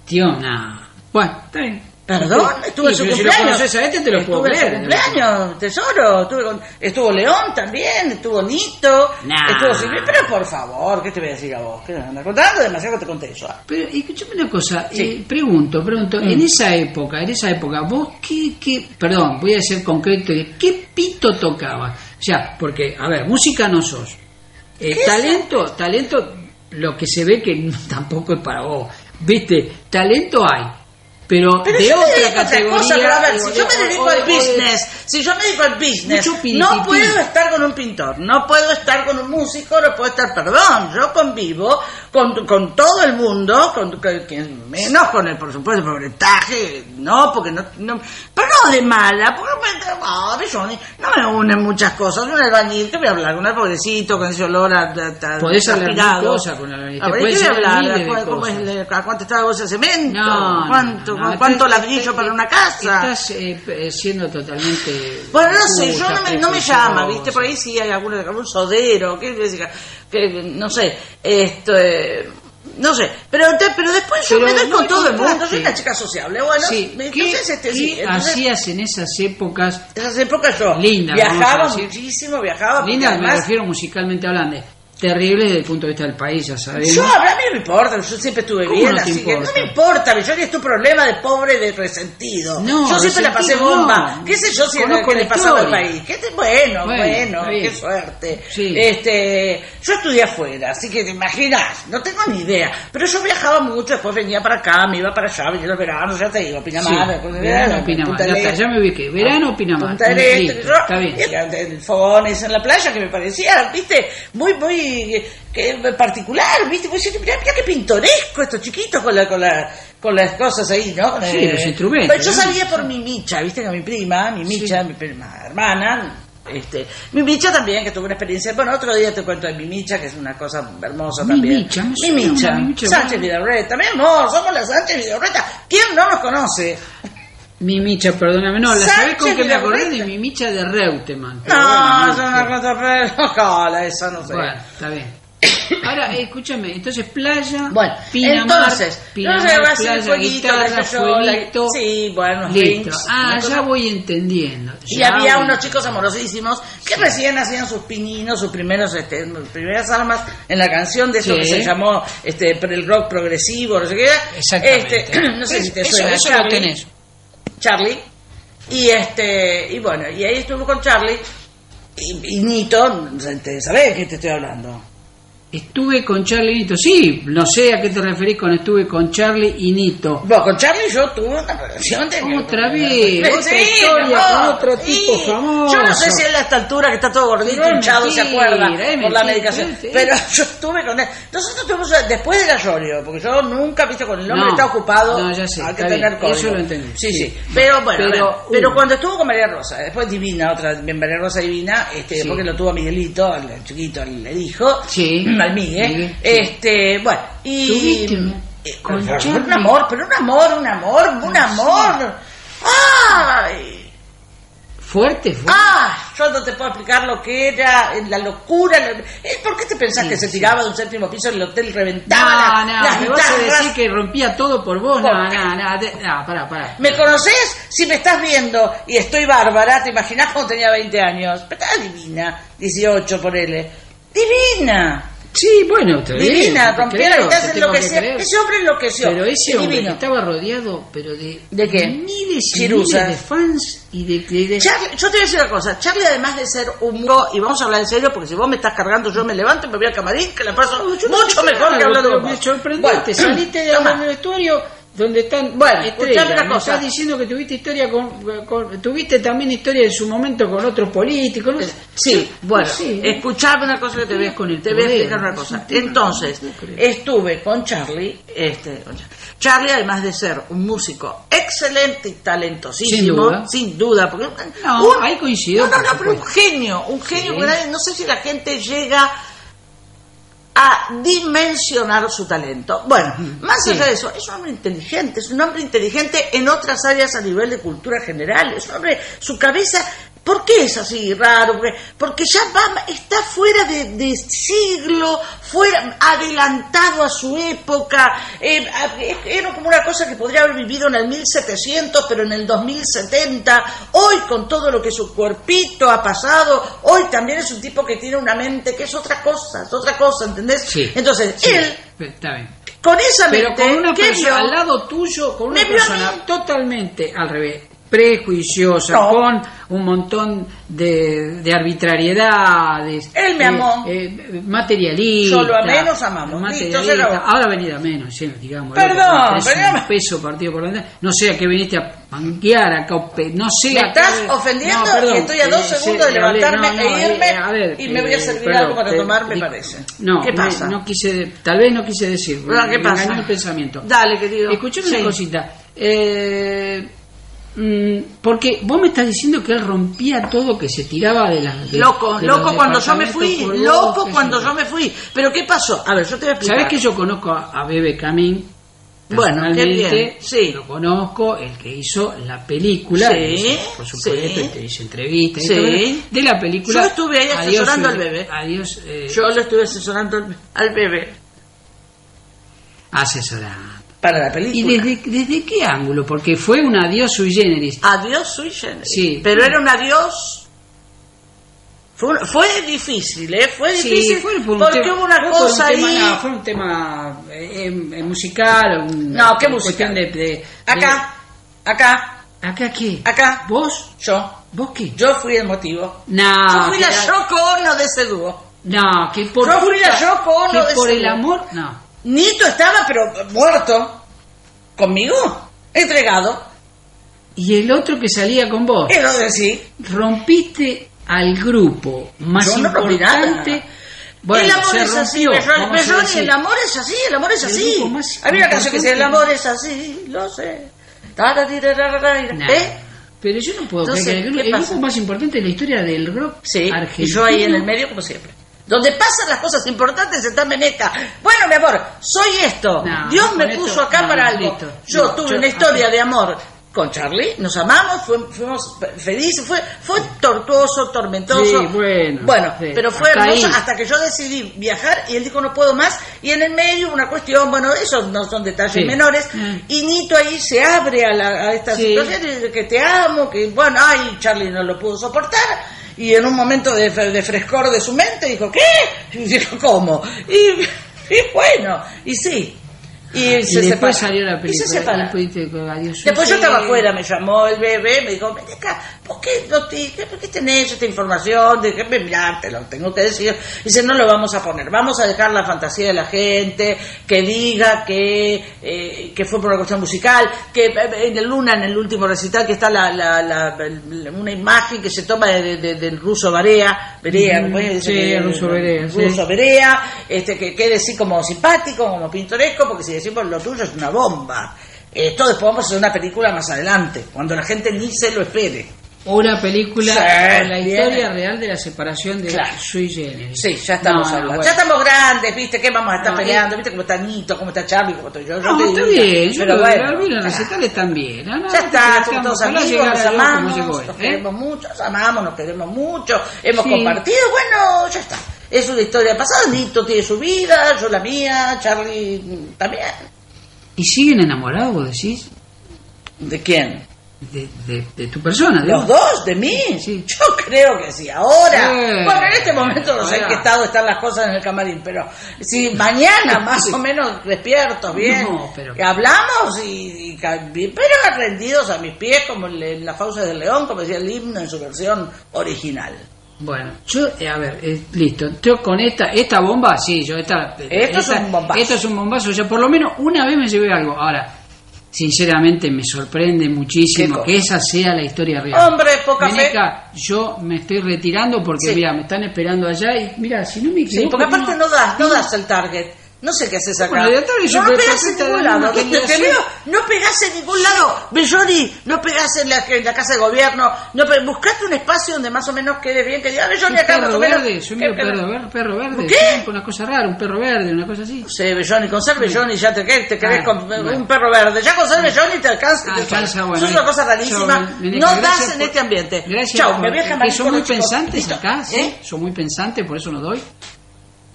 Tío, nada. Bueno, está bien. Perdón, estuvo en Sí, su si cumpleaños. a este, te lo Estuve creer. cumpleaños, tesoro. Estuve con- estuvo León también, estuvo Nito, Nah. estuvo Silvia. Pero por favor, ¿qué te voy a decir a vos? ¿Qué me andas contando? Demasiado te conté eso. Pero escúchame una cosa, Sí. eh, pregunto, pregunto, Mm. en esa época, en esa época, vos qué, qué, perdón, voy a ser concreto, ¿qué pito tocaba? O sea, porque, a ver, música no sos. Eh, talento, talento, lo que se ve que tampoco es para vos. Viste, talento hay, pero, Pero de yo me otra otra categoría. cosa, pero a ver, si yo me dedico o- al o business, si yo me dedico al business, no puedo estar con un pintor, no puedo estar con un músico, no puedo estar, perdón, yo convivo con, con todo el mundo, con, con- quien- menos con el, por supuesto, pobretaje, no, porque no, no- pero no de mala, porque me, no, Johnny, no me unen muchas cosas, un albañil, que voy a hablar con el pobrecito, con ese olor a, a- a- Podés hablar con el albañil, A ver, ¿qué voy a hablar ¿Cómo- es el- ¿A cuánto está la bolsa de cemento? No, ¿Cuánto, no, ¿cuánto estás- ladrillo para una casa? Estás eh, siendo totalmente. Bueno, no sé, yo no me, no me llama, ¿viste? Por ahí sí hay algún, algún sodero, que, que, no sé, esto, eh, no sé, pero, pero después yo me doy no con me todo el mundo, soy una chica sociable, bueno, Sí, ¿qué, entonces, este, qué sí, entonces, hacías en esas épocas? en esas épocas yo Linda, viajaba muchísimo, viajaba, Linda, me refiero musicalmente hablando. Terrible desde el punto de vista del país, ya sabemos. Yo, a mí no me importa, yo siempre estuve ¿Cómo bien, no así que no me importa, yo es tu problema de pobre, de resentido. No, yo siempre la pasé bomba. no. ¿Qué sé yo si es lo que le pasaba al país? ¿Qué te- bueno, Bueno, qué suerte. Sí. Este, yo estudié afuera, así que te imaginas, no tengo ni idea. Pero yo viajaba mucho, después venía para acá, me iba para allá, venía los veranos, ya te digo, Pinamar, Sí, después de verano, Pinamar, ya está, ya me ubiqué. Verano, Pinamar. Punta del Este, que está bien. del fogones en la playa que me parecía, viste, muy, muy eh, que, particular, viste, pues, mira, mira qué pintoresco estos chiquitos con la, con la, con las cosas ahí, ¿no? Con, Sí, los instrumentos, Pero yo ¿no? sabía por mi micha, viste que mi prima, mi micha, mi prima hermana, este, mi micha también, que tuve una experiencia, bueno, otro día te cuento de mi micha, que es una cosa hermosa Mi también. micha, mi micha, Sánchez bueno. Vidalreta, mi amor, somos la Sánchez Vidalreta, ¿quién no nos conoce? Mi micha, perdóname, no, la sabés con que me acordé de mi micha de Reutemann. No, es no, una sí. cosa, pero, ojalá, eso no sé. Bueno, está bien. Ahora, eh, escúchame, entonces playa, Bueno, Pinamar, entonces, Pinamar, no se va a hacer playa, fueguito, guitarra, sé fueguito. sí, bueno, listo. drinks, ah, ya voy entendiendo. Y ya había voy unos chicos amorosísimos que recién hacían sus pininos, sus primeros, este, primeras armas en la canción de eso Sí. que se llamó este, el rock progresivo, no sé qué. Exactamente. Este, no sé si te Eso- suena eso lo tenés. Charlie. Y este, y bueno, y ahí estuvo con Charlie. Y, y Nito, ¿sabés de qué te estoy hablando? Estuve con Charlie y Nito. Sí, no sé a qué te referís con estuve con Charlie y Nito. Bueno, con Charlie yo tuve una relación de... Otra vez, otra Sí, historia con otro tipo famoso. Yo no sé si él a esta altura que está todo gordito, Pero hinchado, se acuerda por la medicación. Pero yo estuve con él. Nosotros tuvimos después de la Llorio, porque yo nunca, viste, con el hombre No, está ocupado. no, ya sé, hay que tener código. eso lo entendí, Sí, sí. sí. Pero bueno, Pero, uh. cuando estuvo con María Rosa, después Divina, otra, María Rosa Divina, este, después que lo tuvo Miguelito, el chiquito, el hijo, Sí. al Miguel, Miguel, sí. este, bueno, y... ¿Tuviste un- eh, amor, pero un amor, un amor, un amor. ¡Ay! Fuerte, fuerte. ¡Ah! yo no te puedo explicar lo que era, eh, la locura. la- eh, ¿Por qué te pensás Sí, que se sí. tiraba de un séptimo piso del hotel, reventaba No, no, las me vas a decir que rompía todo por vos. ¿Por No, no, no, de- no, pará, pará. ¿Me conoces? Si me estás viendo y estoy bárbara, ¿te imaginás cuando tenía 20 años? Pero estaba divina, 18 por él. Divina. Sí, bueno, Divina, te rompía creo, la enloquecía. creer. Ese hombre enloqueció. Pero ese hombre Divino. que estaba rodeado, pero de, ¿De qué? miles y Chiruzas. miles de fans y de... de- de- Charlie, yo te voy a decir una cosa, Charlie además de ser un y vamos a hablar en serio, porque si vos me estás cargando yo me levanto y me voy al camarín, que la paso no mucho mejor que hablando con Me vos. sorprendiste, Bueno, saliste de del vestuario donde están Bueno, una Me cosa. estás diciendo que tuviste historia con, con- tuviste también historia en su momento con otros políticos. ¿no? Sí, bueno, Sí. escuchame una cosa que te voy, a- el te voy a explicar una cosa. Entonces, estuve con Charlie, este, Charlie además de ser un músico excelente y talentosísimo, Sin duda. sin duda, porque No, un- ahí coincido, No, no, pero un genio, un genio, Sí. nadie- no sé si la gente llega a dimensionar su talento. Bueno, más Sí. allá de eso, es un hombre inteligente, es un hombre inteligente en otras áreas a nivel de cultura general, es un hombre, su cabeza, ¿por qué es así raro? Porque, ya va, está fuera de, de siglo, fuera, adelantado a su época, eh, a- era como una cosa que podría haber vivido en el 1700, pero en el 2070, hoy con todo lo que su cuerpito ha pasado, hoy también es un tipo que tiene una mente que es otra cosa, es otra cosa, ¿entendés? Sí. Entonces, Sí, él, Está bien. con esa Pero mente, con una al lado tuyo, con una persona totalmente al revés, prejuiciosa, No. con un montón de, de arbitrariedades. Él me eh, amó. eh, materialista. Yo lo amé, nos amamos. Ahora venir a menos, sí, digamos. Perdón, loco, pero- un peso partido por la. No sé a qué viniste a manguear acá, no sé Me a estás ofendiendo No, perdón, y estoy a dos eh, segundos de sí, hablé- levantarme no, e irme eh, a ver, y me voy a eh, servir perdón, algo para te- tomar, me parece. No, ¿Qué me- pasa? no quise, tal vez no quise decir. No, ¿qué me pasa? el pensamiento. Dale, querido. Escuchame Sí. una cosita. Eh, porque vos me estás diciendo que él rompía todo, que se tiraba de las. Loco, de loco cuando yo me fui, loco cuando yo me fui. Pero ¿qué pasó? A ver, yo te voy a explicar. ¿Sabés que yo conozco a, Bebe Camín? Bueno, qué bien, sí. Lo conozco, el que hizo la película, Sí, hizo, por supuesto, sí. el que hizo entrevistas Sí. de la película. Yo estuve ahí asesorando al bebé. Adiós, eh, Yo lo estuve asesorando al, al bebé asesorando. Para la ¿Y película. desde, desde qué ángulo? Porque fue un adiós sui generis. Adiós sui generis. Sí. Pero era un adiós. Fue, un- fue difícil, ¿eh? Fue Sí, difícil fue por un porque tema- hubo una por un cosa tema, ahí. no, fue un tema eh, eh, musical. un- No, ¿qué musical? cuestión de, de- Acá, acá, de- ¿Acá qué? acá. ¿Vos? Yo. ¿Vos qué? Yo fui el motivo. No, Yo fui la Yoko Ono de ese dúo. No, que por, Yo fui la Yoko Ono de por ese el dúo. amor, no. Nito estaba, pero muerto. Conmigo. Entregado. Y el otro que salía con vos, Quiero decir. rompiste al grupo más Yo importante. Bueno, el amor es así, el amor es así, el amor es El así. una canción que decía, el amor es así, lo sé. Nah. ¿Eh? Pero yo no puedo Entonces, creer que el, ¿qué el grupo más importante de la historia del rock Sí, argentino. y yo ahí en el medio como siempre. Donde pasan las cosas importantes está Meneca. Bueno, mi amor, soy esto. No, Dios me esto, puso acá no, para algo. Yo No, tuve yo- una historia de amor con Charlie, nos amamos, fuimos fe- felices, fue, fue tortuoso, tormentoso. Sí, bueno, Bueno, sí, pero fue hasta hermoso ahí. hasta que yo decidí viajar y él dijo no puedo más. Y en el medio una cuestión, bueno, esos no son detalles Sí. menores. Mm. Y Nito ahí se abre a, la, a esta situación y dice que te amo, que bueno, ay, Charlie no lo pudo soportar. Y en un momento de, de frescor de su mente dijo, ¿qué? Y dijo, ¿cómo? Y, y bueno, y sí. Y, Y se después separa. salió la Y película. se separa. después te- adiós, Después yo estaba afuera, me llamó el bebé, me dijo, Meneca, ¿por qué, por qué tenés esta información? Déjame mirarte, lo tengo que decir. Dice, no lo vamos a poner, vamos a dejar la fantasía de la gente, que diga que, eh, que fue por una cuestión musical, que eh, en el Luna, en el último recital, que está la, la, la- una imagen que se toma de- de- del ruso Barea, Berea, Ujú, ¿cómo es? Dice sí, que- ruso Berea, sí. ruso Berea, este, que quede así como simpático, como pintoresco, porque si decimos lo tuyo es una bomba. Esto después vamos a hacer una película más adelante, cuando la gente ni se lo espere. Una película Sí, con la bien. historia real de la separación de Claro. Sui Generis. Sí, ya estamos No, hablando. bueno. Ya estamos grandes, ¿viste? ¿Qué vamos a estar No, peleando? ¿Viste cómo está Nito, cómo está Charlie, cómo estoy yo? yo No, te está digo, bien, yo pero lo bueno. bueno, los recitales también. Ya está, somos todos amigos, nos amamos, llegó nos ¿eh? queremos mucho, nos amamos, nos queremos mucho, hemos Sí. compartido, bueno, ya está. Es una historia pasada, Nito tiene su vida, yo la mía, Charlie también. ¿Y siguen enamorados, decís? ¿De quién? De, de, de tu persona, ¿Los digo. dos? ¿De mí? Yo creo que sí. Ahora, bueno, en este momento no sé en qué estado están las cosas en el camarín, pero si mañana más o menos despiertos bien, No, pero- que hablamos y, pero rendidos a mis pies como en la fauces del león, como decía el himno en su versión original. Bueno, yo, eh, a ver, eh, listo. Yo con esta esta bomba, sí, yo esta. Esto es esta- un bombazo. Esto es un bombazo. Yo por lo menos una vez me llevé algo. Ahora, sinceramente me sorprende muchísimo ¿Qué que esa sea la historia real. Hombre, poca fe. Veneca, yo me estoy retirando porque, Sí. mira, me están esperando allá y, mira, si no me Sí, equivoco. porque aparte no das, no das el target. No sé qué haces acá. Bueno, yo no, no pegás en ningún lado. Te generación. veo, no pegás en ningún lado. Belloni, no pegás en la, en la casa de gobierno. No pe- buscate un espacio donde más o menos quede bien. Que diga, Belloni acá perro menos. verde, soy ¿Qué- medio qué- perro, verde, perro verde. ¿Qué? Una cosa rara, un perro verde, una cosa así. No sé, Belloni, conserve Belloni, ya te, te querés Ah, con bueno. un perro verde. Ya conserve Belloni te alcanza. Ah, te alcanza, bueno, Sos una ahí. cosa rarísima. Veneca, no das en por- este ambiente. Gracias. Chao, me voy a son con muy pensantes acá, ¿sí? ¿Eh? Son muy pensantes, por eso no doy.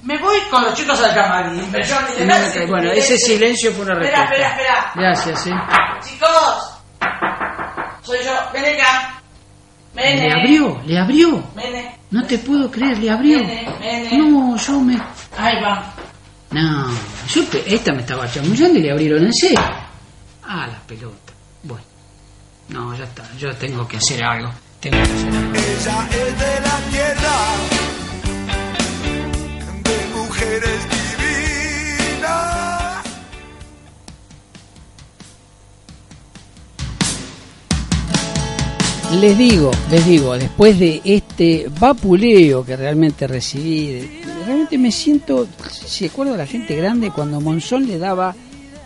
Me voy con los chicos al camarín. Belloni, No, gracias. bueno, ese silencio fue una Espera, respuesta. espera, espera. Gracias, sí. Chicos, soy yo. Ven acá. Ven. Le abrió, le abrió. Ven. No te puedo creer, le abrió. Nene, nene. No, yo me... Ahí va. No, yo esta me estaba chamullando y le abrieron en serio. Ah, la pelota. Bueno, no, ya está, yo tengo que hacer algo. Tengo que hacer algo. Ella es de la tierra, de mujeres divinas. Les digo, les digo, después de este vapuleo que realmente recibí, realmente me siento, si acuerdo a la gente grande, cuando Monzón le daba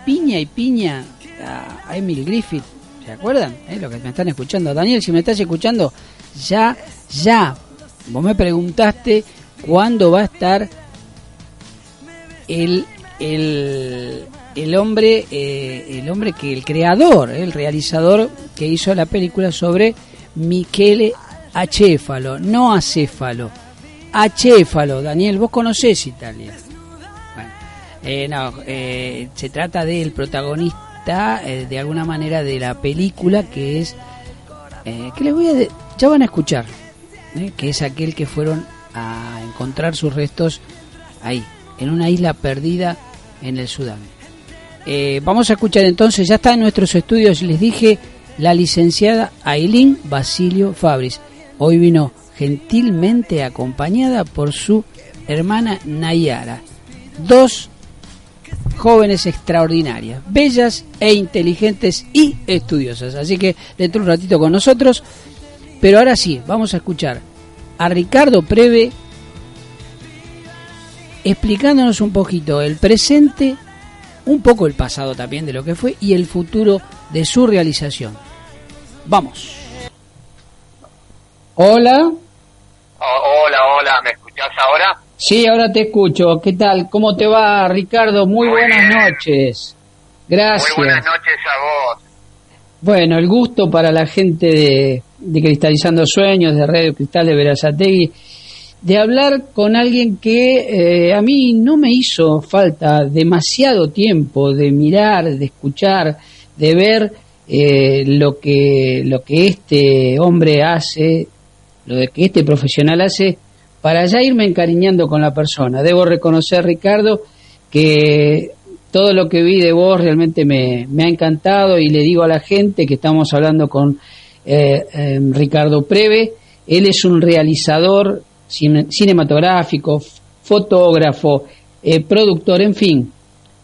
piña y piña a, a Emil Griffith, ¿se acuerdan? ¿Eh? Lo que me están escuchando. Daniel, si me estás escuchando, ya, ya, vos me preguntaste cuándo va a estar el, el, el hombre, eh, el hombre que el creador, eh, el realizador que hizo la película sobre Michele Acéfalo, no acéfalo, Acéfalo. Daniel, vos conocés Italia. Bueno, eh, no, eh, se trata del protagonista, eh, de alguna manera, de la película que es, eh, que les voy a, ya van a escuchar, que es aquel que fueron a encontrar sus restos ahí, en una isla perdida en el Sudán. Eh, vamos a escuchar entonces, ya está en nuestros estudios, les dije, la licenciada Aileen Basilio Fabris. Hoy vino gentilmente acompañada por su hermana Nayara. Dos jóvenes extraordinarias, bellas e inteligentes y estudiosas. Así que dentro de un ratito con nosotros. Pero ahora sí, vamos a escuchar a Ricardo Preve explicándonos un poquito el presente, un poco el pasado también de lo que fue y el futuro de su realización. Vamos. Hola. Oh, hola, hola, ¿me escuchás ahora? Sí, ahora te escucho. ¿Qué tal? ¿Cómo te va, Ricardo? Muy, buenas noches. Gracias. Muy buenas noches a vos. Bueno, el gusto para la gente de, de Cristalizando Sueños, de Radio Cristal de Verazategui, de hablar con alguien que eh, a mí no me hizo falta demasiado tiempo de mirar, de escuchar, de ver eh, lo que lo que este hombre hace, lo que este profesional hace, para ya irme encariñando con la persona. Debo reconocer, Ricardo, que todo lo que vi de vos realmente me, me ha encantado y le digo a la gente que estamos hablando con eh, eh, Ricardo Preve, él es un realizador cinematográfico, fotógrafo, eh, productor, en fin,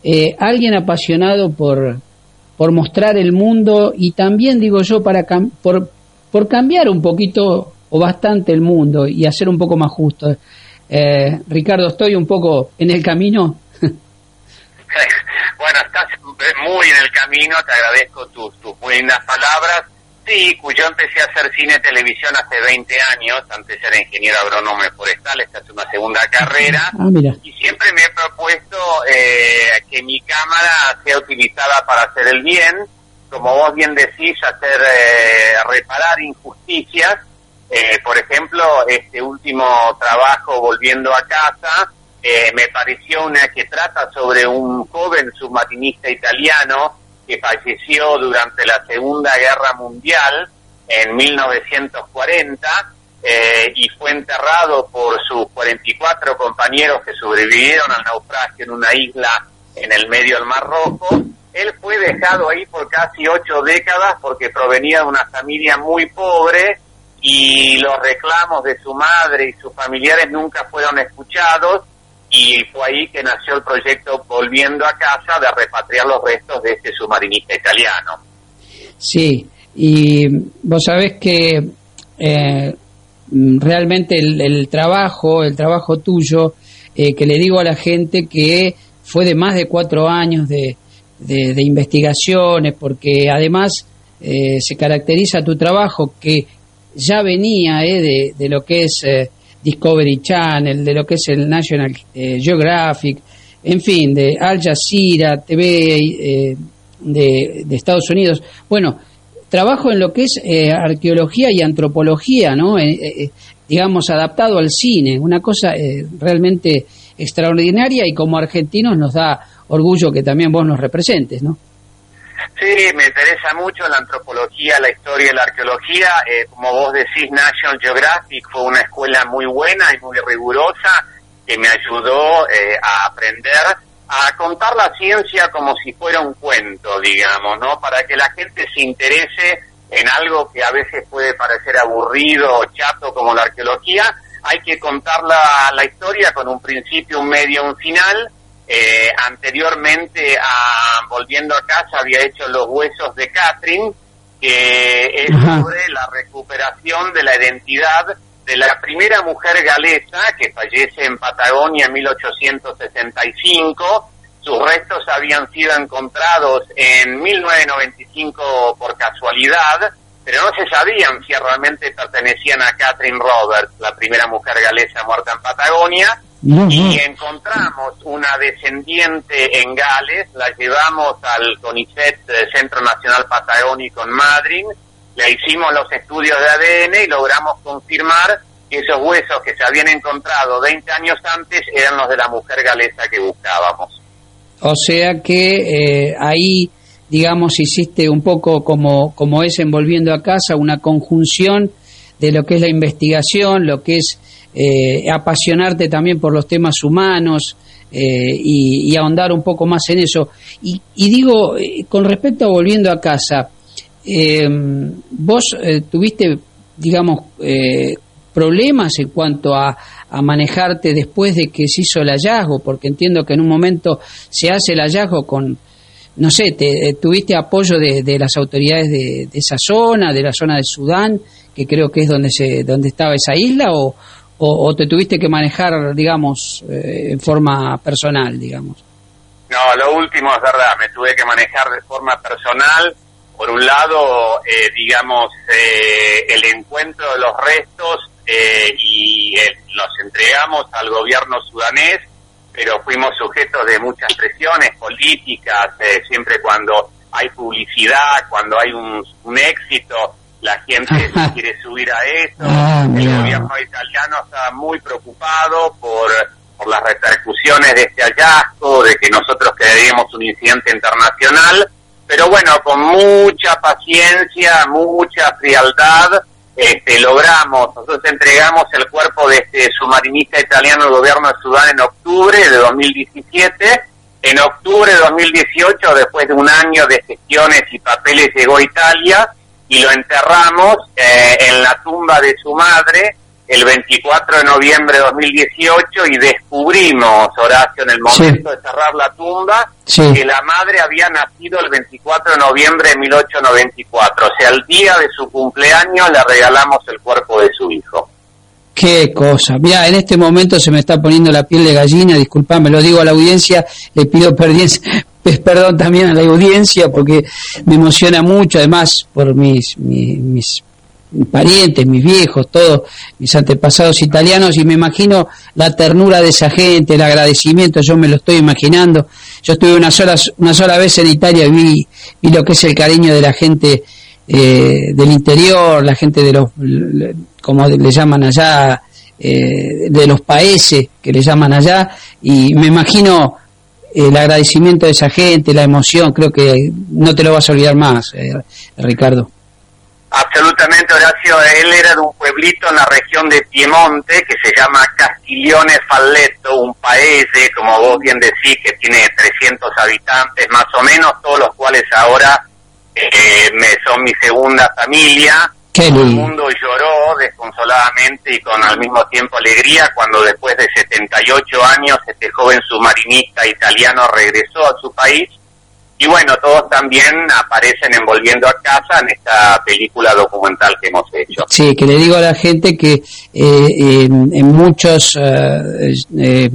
eh, alguien apasionado por, por mostrar el mundo y también, digo yo, para por, por cambiar un poquito o bastante el mundo y hacer un poco más justo. Eh, Ricardo, estoy un poco en el camino. Bueno, estás muy en el camino, te agradezco tus, tus lindas palabras. Sí, yo empecé a hacer cine y televisión hace 20 años, antes era ingeniero agrónomo forestal, esta es una segunda carrera, Ah, y siempre me he propuesto eh, que mi cámara sea utilizada para hacer el bien, como vos bien decís, hacer eh, reparar injusticias. Eh, por ejemplo, este último trabajo, Volviendo a casa, eh, me pareció una que trata sobre un joven submarinista italiano que falleció durante la Segunda Guerra Mundial en 1940 eh, y fue enterrado por sus 44 compañeros que sobrevivieron al naufragio en una isla en el medio del Mar Rojo. Él fue dejado ahí por casi ocho décadas porque provenía de una familia muy pobre y los reclamos de su madre y sus familiares nunca fueron escuchados y fue ahí que nació el proyecto Volviendo a casa de repatriar los restos de este submarinista italiano. Sí, y vos sabés que eh, realmente el, el trabajo, el trabajo tuyo, eh, que le digo a la gente que fue de más de cuatro años de, de, investigaciones, porque además eh, se caracteriza tu trabajo que ya venía eh, de, de lo que es eh, Discovery Channel, de lo que es el National eh, Geographic, en fin, de Al Jazeera, TV eh, de, de Estados Unidos. Bueno, trabajo en lo que es eh, arqueología y antropología, ¿no? Eh, digamos, adaptado al cine, una cosa realmente extraordinaria y como argentinos nos da orgullo que también vos nos representes, ¿no? Sí, me interesa mucho la antropología, la historia y la arqueología. Eh, como vos decís, National Geographic fue una escuela muy buena y muy rigurosa que me ayudó eh, a aprender a contar la ciencia como si fuera un cuento, digamos, ¿no? Para que la gente se interese en algo que a veces puede parecer aburrido o chato como la arqueología, hay que contar la, la historia con un principio, un medio, un final. Eh, anteriormente, a, volviendo a casa, había hecho los huesos de Catherine, que es Ajá. sobre la recuperación de la identidad de la primera mujer galesa que fallece en Patagonia en 1865. Sus restos habían sido encontrados en 1995 por casualidad, pero no se sabían si realmente pertenecían a Catherine Roberts, la primera mujer galesa muerta en Patagonia. Y encontramos una descendiente en Gales, la llevamos al CONICET, eh, Centro Nacional Patagónico en Madrid, le hicimos los estudios de ADN y logramos confirmar que esos huesos que se habían encontrado 20 años antes eran los de la mujer galesa que buscábamos. O sea que eh, ahí, digamos, hiciste un poco como, como es en Volviendo a Casa, una conjunción de lo que es la investigación, lo que es eh, apasionarte también por los temas humanos eh, y, y ahondar un poco más en eso. Y, y digo, eh, con respecto a Volviendo a Casa, vos tuviste, digamos, problemas en cuanto a, a manejarte después de que se hizo el hallazgo, porque entiendo que en un momento se hace el hallazgo con, no sé, te, tuviste apoyo de, de las autoridades de, de esa zona, de la zona de Sudán, que creo que es donde se, donde estaba esa isla, o, o, te tuviste que manejar, digamos, eh, en forma personal, digamos. No, lo último es verdad, me tuve que manejar de forma personal. Por un lado, eh, digamos, eh, el encuentro de los restos eh, y eh, los entregamos al gobierno sudanés, pero fuimos sujetos de muchas presiones políticas, eh, siempre cuando hay publicidad, cuando hay un éxito, la gente quiere subir a eso. Ah, el mira. gobierno italiano está muy preocupado por, por las repercusiones de este hallazgo, de que nosotros creeríamos un incidente internacional, pero bueno, con mucha paciencia, mucha frialdad, este, logramos, nosotros entregamos el cuerpo de este submarinista italiano al gobierno de Sudán en octubre de 2017. En octubre de 2018, después de un año de gestiones y papeles, llegó a Italia y lo enterramos eh, en la tumba de su madre el 24 de noviembre de 2018 y descubrimos, Horacio, en el momento de cerrar la tumba, Sí. que la madre había nacido el 24 de noviembre de 1894. O sea, el día de su cumpleaños le regalamos el cuerpo de su hijo. Qué cosa. Mira, en este momento se me está poniendo la piel de gallina, disculpame, lo digo a la audiencia, le pido pues, perdón también a la audiencia porque me emociona mucho, además por mis, mis, mis parientes, mis viejos, todos mis antepasados italianos y me imagino la ternura de esa gente, el agradecimiento, yo me lo estoy imaginando. Yo estuve una sola, una sola vez en Italia y vi, vi lo que es el cariño de la gente eh, del interior, la gente de los, como le llaman allá, eh, de los países que le llaman allá, y me imagino el agradecimiento de esa gente, la emoción, creo que no te lo vas a olvidar más, eh, Ricardo. Absolutamente, Horacio. Él era de un pueblito en la región de Piemonte que se llama Castiglione Falletto, un paese, como vos bien decís, que tiene 300 habitantes más o menos, todos los cuales ahora eh, me son mi segunda familia. Qué Todo el mundo lloró desconsoladamente y con al mismo tiempo alegría cuando después de 78 años este joven submarinista italiano regresó a su país y bueno, todos también aparecen en Volviendo a Casa en esta película documental que hemos hecho. Sí, que le digo a la gente que eh, en, en muchos eh, eh,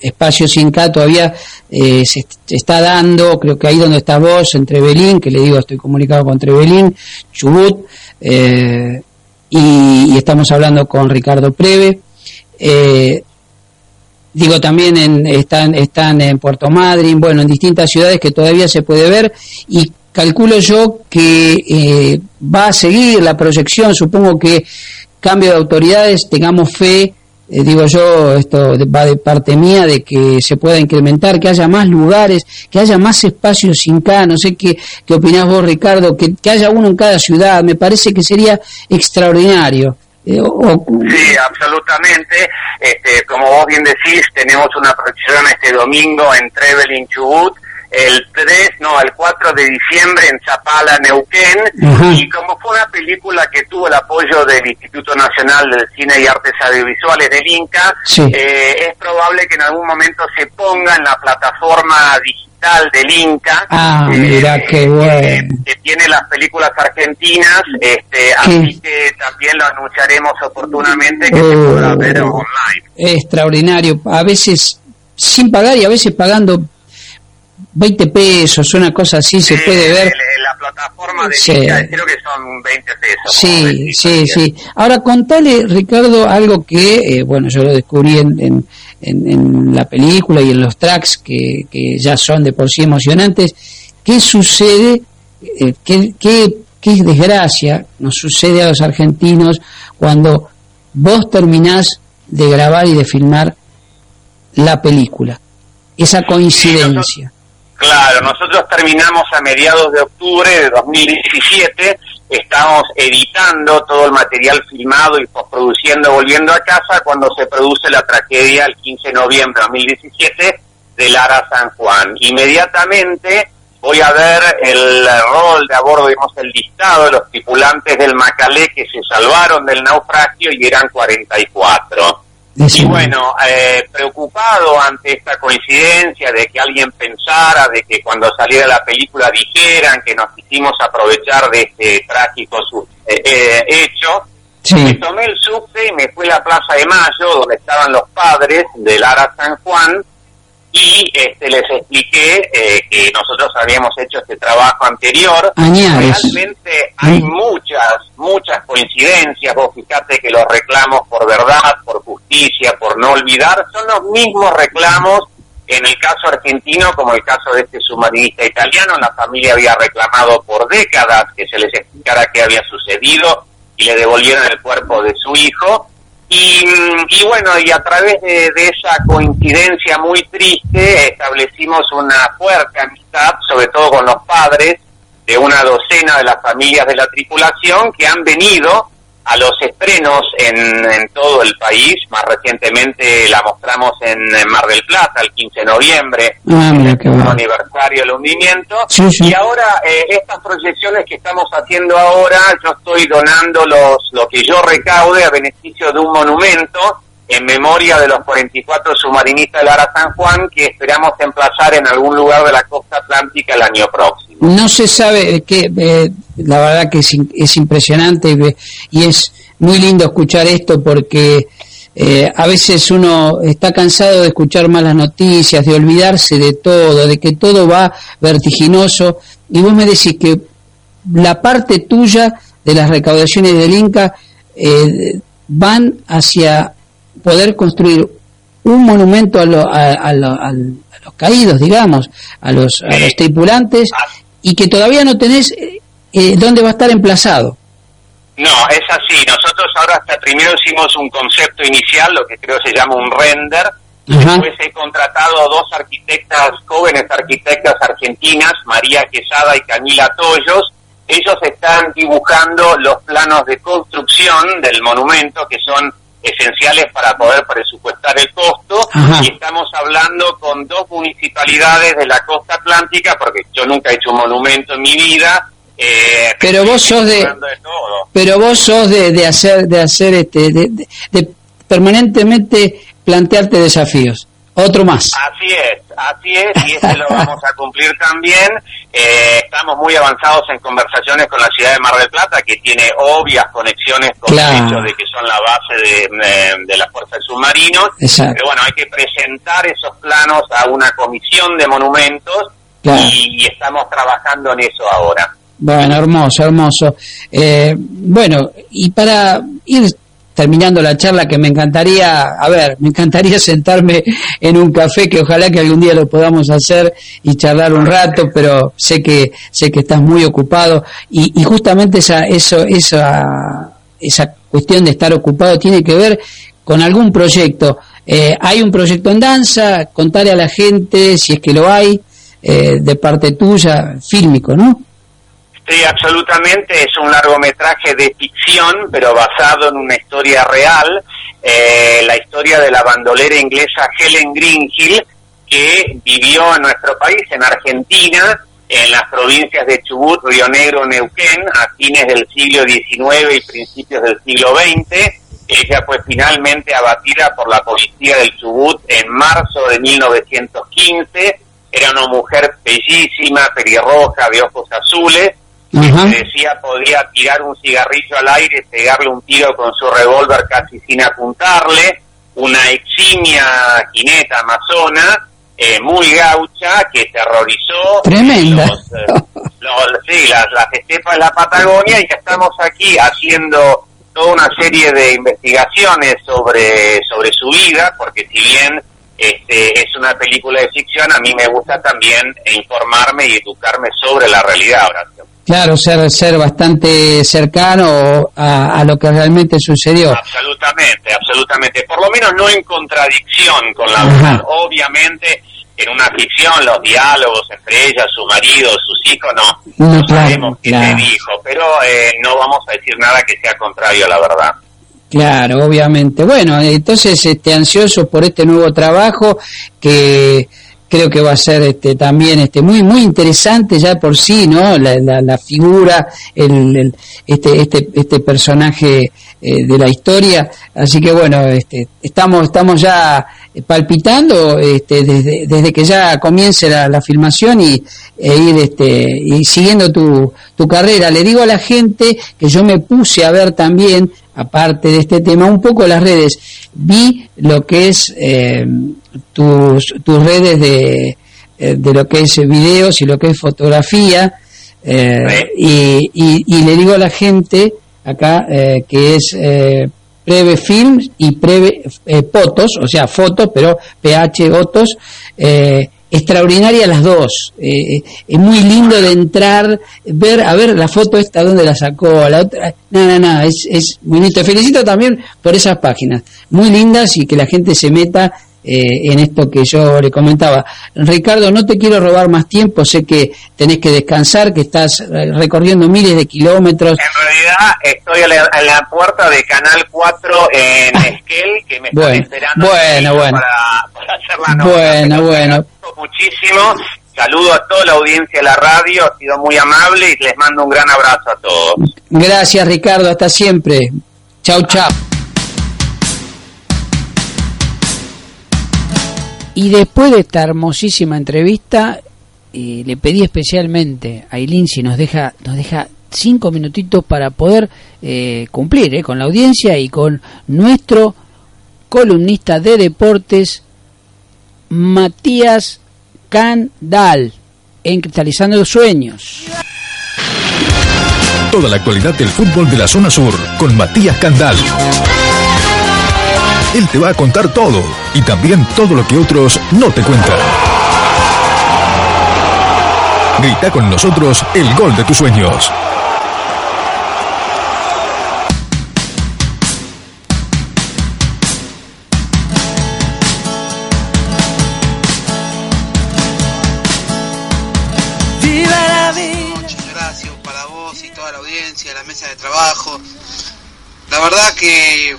espacios Inca todavía eh, se est- se está dando, creo que ahí donde está vos, entre Belín, que le digo, estoy comunicado con Trebelín, Chubut, eh, y, estamos hablando con Ricardo Preve. Eh, digo también en, están están en Puerto Madryn, bueno, en distintas ciudades que todavía se puede ver y calculo yo que va a seguir la proyección, supongo que cambio de autoridades, tengamos fe, eh, digo yo, esto va de parte mía, de que se pueda incrementar, que haya más lugares, que haya más espacios sin K, no sé qué, qué opinás vos Ricardo, que, que haya uno en cada ciudad, me parece que sería extraordinario. Eh, o- Sí, absolutamente. Este, como vos bien decís, tenemos una proyección este domingo en Trevelin, Chubut, el 3, no, el 4 de diciembre en Chapala, Neuquén, y como fue una película que tuvo el apoyo del Instituto Nacional del Cine y Artes Audiovisuales del INCA, Sí. eh, es probable que en algún momento se ponga en la plataforma digital del INCA. Ah, eh, mira qué bueno. que tiene las películas argentinas, este, así que también lo anunciaremos oportunamente que se podrá ver online. extraordinario, a veces sin pagar y a veces pagando 20 pesos, una cosa así se puede ver. En la plataforma de Sí. Creo que son 20 pesos. Sí, sí, sí. Ahora contale, Ricardo, algo que, eh, bueno, yo lo descubrí en, en, en- en la película y en los tracks que, que ya son de por sí emocionantes. ¿Qué sucede? eh, ¿qué, qué, qué desgracia nos sucede a los argentinos cuando vos terminás de grabar y de filmar la película? Esa coincidencia. Claro, nosotros terminamos a mediados de octubre de 2017, estamos editando todo el material filmado y postproduciendo Volviendo a Casa cuando se produce la tragedia el 15 de noviembre de 2017 de Lara San Juan. Inmediatamente voy a ver el rol de a bordo, digamos, el listado de los tripulantes del Macalé que se salvaron del naufragio y eran 44. Y bueno, eh, preocupado ante esta coincidencia de que alguien pensara, de que cuando saliera la película dijeran que nos quisimos aprovechar de este trágico su- eh, eh, hecho, me tomé el subte y me fui a la Plaza de Mayo, donde estaban los padres de Lara San Juan, y este, les expliqué eh, que nosotros habíamos hecho este trabajo anterior. Añades. Realmente hay muchas, muchas coincidencias. Vos fijate que los reclamos por verdad, por justicia, por no olvidar, son los mismos reclamos en el caso argentino como el caso de este submarinista italiano. La familia había reclamado por décadas que se les explicara qué había sucedido y le devolvieron el cuerpo de su hijo. Y, y bueno, y a través de, de esa coincidencia muy triste establecimos una fuerte amistad, sobre todo con los padres de una docena de las familias de la tripulación que han venido a los estrenos en, en todo el país. Más recientemente la mostramos en, Mar del Plata el 15 de noviembre, Ah, mira qué el bueno. aniversario del hundimiento. Sí, sí. Y ahora eh, estas proyecciones que estamos haciendo ahora, yo estoy donando los lo que yo recaude a beneficio de un monumento en memoria de los 44 submarinistas de Lara San Juan que esperamos emplazar en algún lugar de la costa atlántica el año próximo. No se sabe que eh, la verdad que es, es impresionante y, es muy lindo escuchar esto porque eh, a veces uno está cansado de escuchar malas noticias, de olvidarse de todo, de que todo va vertiginoso, y vos me decís que la parte tuya de las recaudaciones del Inca eh, van hacia poder construir un monumento a, lo- a- a lo- a los caídos, digamos, a los, a los tripulantes, y que todavía no tenés eh, eh, dónde va a estar emplazado. No, es así. Nosotros ahora hasta primero hicimos un concepto inicial, lo que creo se llama un render. Ajá. Después he contratado a dos arquitectas, jóvenes arquitectas argentinas, María Quesada y Camila Toyos. Ellos están dibujando los planos de construcción del monumento que son esenciales para poder presupuestar el costo Ajá. y estamos hablando con dos municipalidades de la costa atlántica porque yo nunca he hecho un monumento en mi vida eh, Pero vos sos de, de pero vos sos de, de hacer, de hacer este, de, de- de permanentemente plantearte desafíos. Otro más. Así es, así es, y ese lo vamos a cumplir también. Eh, estamos muy avanzados en conversaciones con la ciudad de Mar del Plata, que tiene obvias conexiones con Claro. el hecho de que son la base de, eh, de la Fuerza de Submarinos. Exacto. Pero bueno, hay que presentar esos planos a una comisión de monumentos Claro. y, y estamos trabajando en eso ahora. Bueno, hermoso, hermoso. Eh, bueno, y para ir terminando la charla, que me encantaría, a ver, me encantaría sentarme en un café, que ojalá que algún día lo podamos hacer y charlar un rato, pero sé que sé que estás muy ocupado y, y justamente esa eso esa esa cuestión de estar ocupado tiene que ver con algún proyecto. Eh, hay un proyecto en danza, contarle a la gente si es que lo hay eh, de parte tuya, fílmico, ¿no? Sí, absolutamente. Es un largometraje de ficción, pero basado en una historia real. Eh, la historia de la bandolera inglesa Helen Greenhill, que vivió en nuestro país, en Argentina, en las provincias de Chubut, Río Negro, Neuquén, a fines del siglo XIX y principios del siglo XX. Ella fue finalmente abatida por la policía del Chubut en marzo de 1915. Era una mujer bellísima, pelirroja, de ojos azules, Ajá. que decía podía tirar un cigarrillo al aire pegarle un tiro con su revólver casi sin apuntarle, una eximia jineta amazona, eh, muy gaucha, que terrorizó Tremenda. los, eh, los- sí, las, las estepas de la Patagonia y que estamos aquí haciendo toda una serie de investigaciones sobre, sobre su vida, porque si bien este, es una película de ficción, a mí me gusta también informarme y educarme sobre la realidad, Horacio. Claro, ser, ser bastante cercano a, a lo que realmente sucedió. Absolutamente, absolutamente. Por lo menos no en contradicción con la Ajá. verdad. Obviamente, en una ficción, los diálogos entre ella, su marido, sus hijos, no. No, no claro, sabemos qué claro. se dijo, pero eh, no vamos a decir nada que sea contrario a la verdad. Claro, obviamente. Bueno, entonces este ansioso por este nuevo trabajo que creo que va a ser este también este muy muy interesante ya por sí, ¿no? La, la, figura, el, el- este este este personaje eh, de la historia, así que bueno, este estamos estamos ya palpitando este desde, desde que ya comience la, la filmación y e ir este y siguiendo tu tu carrera. Le digo a la gente que yo me puse a ver también aparte de este tema, un poco las redes. Vi lo que es eh, tus, tus redes de, eh, de lo que es videos y lo que es fotografía. eh, y, y, y le digo a la gente acá eh, que es eh, Preve Films y Preve eh, Fotos, o sea, fotos, pero PH Fotos. Eh, extraordinaria las dos. Eh, es muy lindo de entrar, ver, a ver la foto esta, dónde la sacó, la otra. No, no, no, es, es muy lindo. Te felicito también por esas páginas, muy lindas y que la gente se meta eh, en esto que yo le comentaba. Ricardo, no te quiero robar más tiempo, sé que tenés que descansar, que estás eh, recorriendo miles de kilómetros. En realidad, estoy a la, a la puerta de Canal 4 en Esquel, que me están Bueno, esperando bueno, bueno. Para, para hacer la nota. Bueno, bueno. muchísimo. Saludo a toda la audiencia de la radio, ha sido muy amable y les mando un gran abrazo a todos. Gracias, Ricardo, hasta siempre. Chau, chau. Y después de esta hermosísima entrevista, eh, le pedí especialmente a Eileen si nos deja, nos deja cinco minutitos para poder eh, cumplir eh, con la audiencia y con nuestro columnista de deportes Matías Candal en Cristalizando los Sueños. Toda la actualidad del fútbol de la zona sur con Matías Candal. Él te va a contar todo y también todo lo que otros no te cuentan. Grita con nosotros el gol de tus sueños. Muchas gracias para vos y toda la audiencia, la mesa de trabajo. La verdad que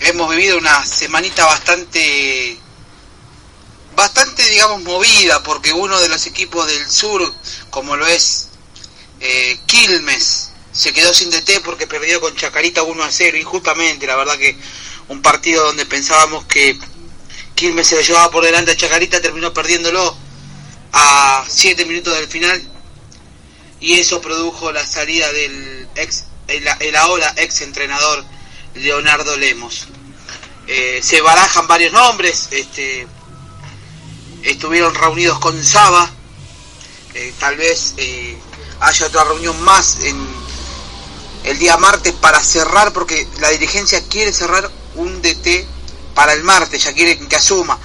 hemos vivido una semanita bastante bastante digamos movida porque uno de los equipos del sur como lo es eh, Quilmes se quedó sin DT porque perdió con Chacarita 1 a 0 injustamente la verdad que un partido donde pensábamos que Quilmes se lo llevaba por delante a Chacarita terminó perdiéndolo a 7 minutos del final y eso produjo la salida del ex el, ahora ex entrenador Leonardo Lemos. Eh, se barajan varios nombres, este, estuvieron reunidos con Saba, eh, tal vez eh, haya otra reunión más en el día martes para cerrar, porque la dirigencia quiere cerrar un DT para el martes, ya quieren que asuma.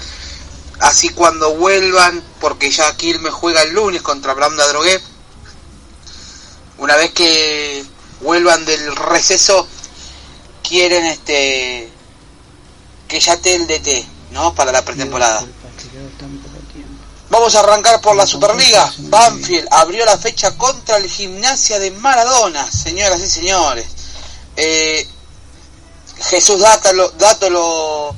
Así cuando vuelvan, porque ya Quilmes juega el lunes contra Branda Drogué, una vez que vuelvan del receso, quieren este que ya esté el DT, ¿no? Para la pretemporada. Vamos a arrancar por la Superliga. Banfield abrió la fecha contra el Gimnasia de Maradona, señoras y señores. Eh, Jesús Dato lo, Dato lo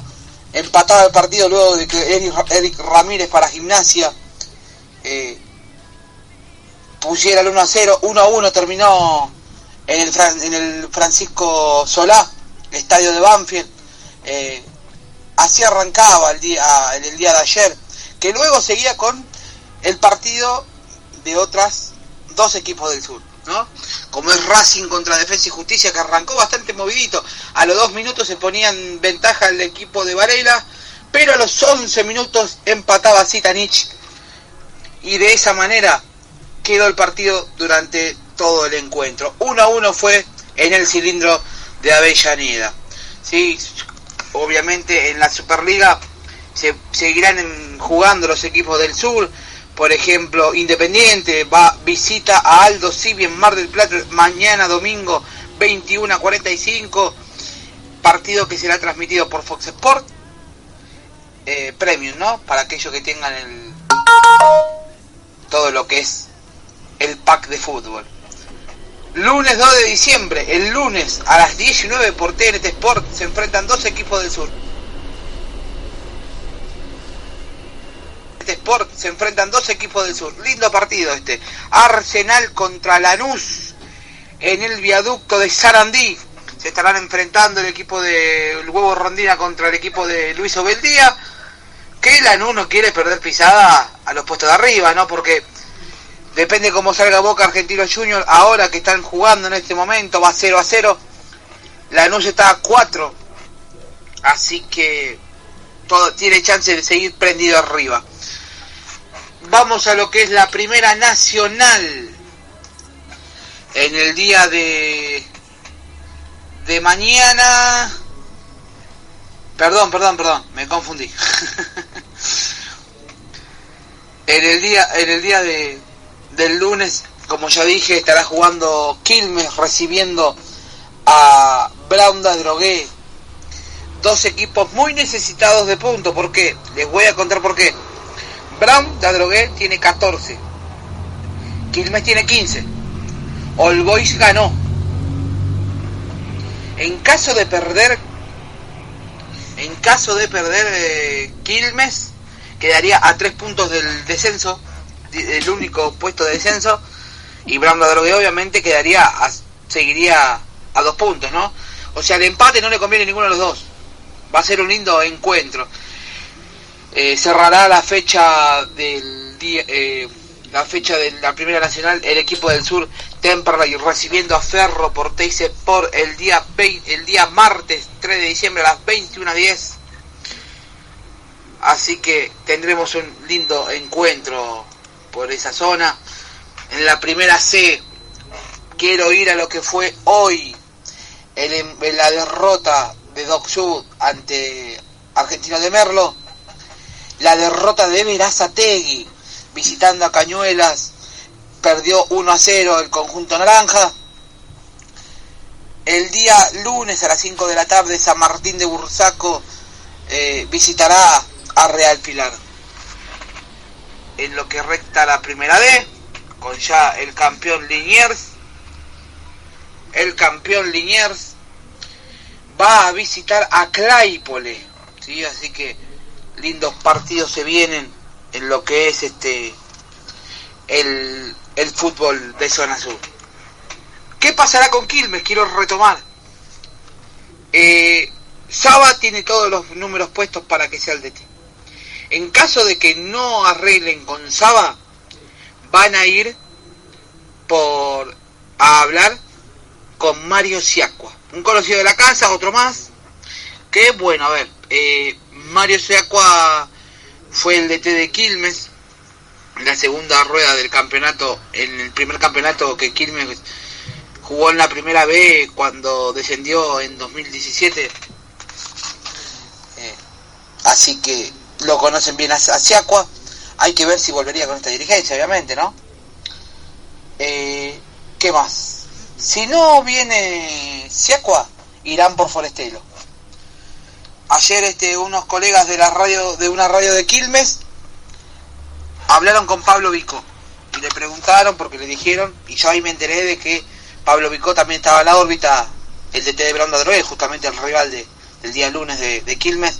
empataba el partido luego de que Eric, Eric Ramírez para Gimnasia eh, pusiera el 1 a 0. 1 a 1 terminó en el, Fran- en el Francisco Solá, estadio de Banfield. Eh, así arrancaba el día, el día de ayer, que luego seguía con el partido de otras dos equipos del sur, ¿no? Como es Racing contra Defensa y Justicia, que arrancó bastante movidito. A los dos minutos se ponía en ventaja el equipo de Varela, pero a los 11 minutos empataba Zitanich y de esa manera quedó el partido durante todo el encuentro. 1 a 1 fue en el cilindro de Avellaneda. Sí, obviamente en la Superliga se seguirán jugando los equipos del sur. Por ejemplo, Independiente va visita a Aldo Civi en Mar del Plata mañana domingo 21 a 45. Partido que será transmitido por Fox Sport. Eh, premium, ¿no? Para aquellos que tengan el todo lo que es el pack de fútbol. Lunes 2 de diciembre, el lunes a las 19 por TNT Sport se enfrentan dos equipos del sur. Sport se enfrentan dos equipos del sur. Lindo partido este. Arsenal contra Lanús en el viaducto de Sarandí. Se estarán enfrentando el equipo de el huevo Rondina contra el equipo de Luis Obeldía. Que Lanús no quiere perder pisada a los puestos de arriba, ¿no? Porque Depende cómo salga Boca Argentino Junior. Ahora que están jugando en este momento, va 0 a 0. Lanús está a 4. Así que todo tiene chance de seguir prendido arriba. Vamos a lo que es la primera nacional. En el día de de mañana. Perdón, perdón, perdón, me confundí. en el día en el día de del lunes, como ya dije, estará jugando Quilmes recibiendo a Braunda Drogué. Dos equipos muy necesitados de puntos. ¿Por qué? Les voy a contar por qué. Brown Drogué tiene 14. Quilmes tiene 15. All ganó. En caso de perder, en caso de perder eh, Quilmes, quedaría a tres puntos del descenso, el único puesto de descenso, y Brown de Drogué obviamente quedaría, a- seguiría a dos puntos, ¿no? O sea, el empate no le conviene a ninguno de los dos. Va a ser un lindo encuentro. Eh, cerrará la fecha del día, eh, la fecha de la Primera Nacional el equipo del Sur Temperley recibiendo a Ferro por Teise por el día 20, el día martes 3 de diciembre a las 21.10. Así que tendremos un lindo encuentro por esa zona. En la primera C quiero ir a lo que fue hoy el, en la derrota de Doc Sud ante Argentino de Merlo. La derrota de Verazategui visitando a Cañuelas perdió 1 a 0 el conjunto naranja. El día lunes a las 5 de la tarde San Martín de Bursaco eh, visitará a Real Pilar. En lo que recta la primera D, con ya el campeón Liniers, el campeón Liniers va a visitar a Claypole, ¿sí? así que lindos partidos se vienen en lo que es este el, el fútbol de zona sur. ¿Qué pasará con Quilmes? Quiero retomar. Eh, Saba tiene todos los números puestos para que sea el DT. En caso de que no arreglen con Saba, van a ir por a hablar con Mario Siacua, un conocido de la casa, otro más. Que bueno, a ver, eh, Mario Siacua fue el DT de Quilmes, la segunda rueda del campeonato, en el primer campeonato que Quilmes jugó en la primera B cuando descendió en 2017. Eh, así que lo conocen bien a Siacua. Hay que ver si volvería con esta dirigencia, obviamente, ¿no? Eh, ¿Qué más? Si no viene Siacua, irán por Forestelo. Ayer este, unos colegas de la radio, de una radio de Quilmes, hablaron con Pablo Vico y le preguntaron porque le dijeron, y yo ahí me enteré de que Pablo Vico también estaba en la órbita, el DT de Branda Drogué, justamente el rival de, del día lunes de, de Quilmes.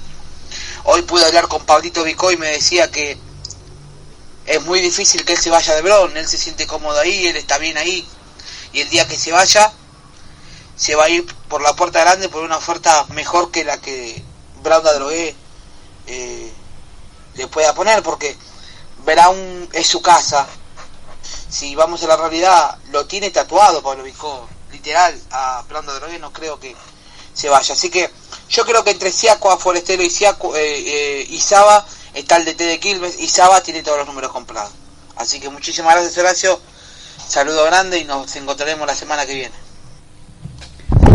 Hoy pude hablar con Pablito Vico y me decía que es muy difícil que él se vaya de Bron, él se siente cómodo ahí, él está bien ahí, y el día que se vaya, se va a ir por la puerta grande por una oferta mejor que la que Braunda Drogué eh, le pueda poner, porque Verán es su casa. Si vamos a la realidad, lo tiene tatuado Pablo Vico, literal, a Braunda Drogué no creo que se vaya. Así que yo creo que entre Siaco, Forestero y, Siaco, eh, eh, y Saba está el DT de Quilmes y Saba tiene todos los números comprados. Así que muchísimas gracias Horacio, saludo grande y nos encontraremos la semana que viene.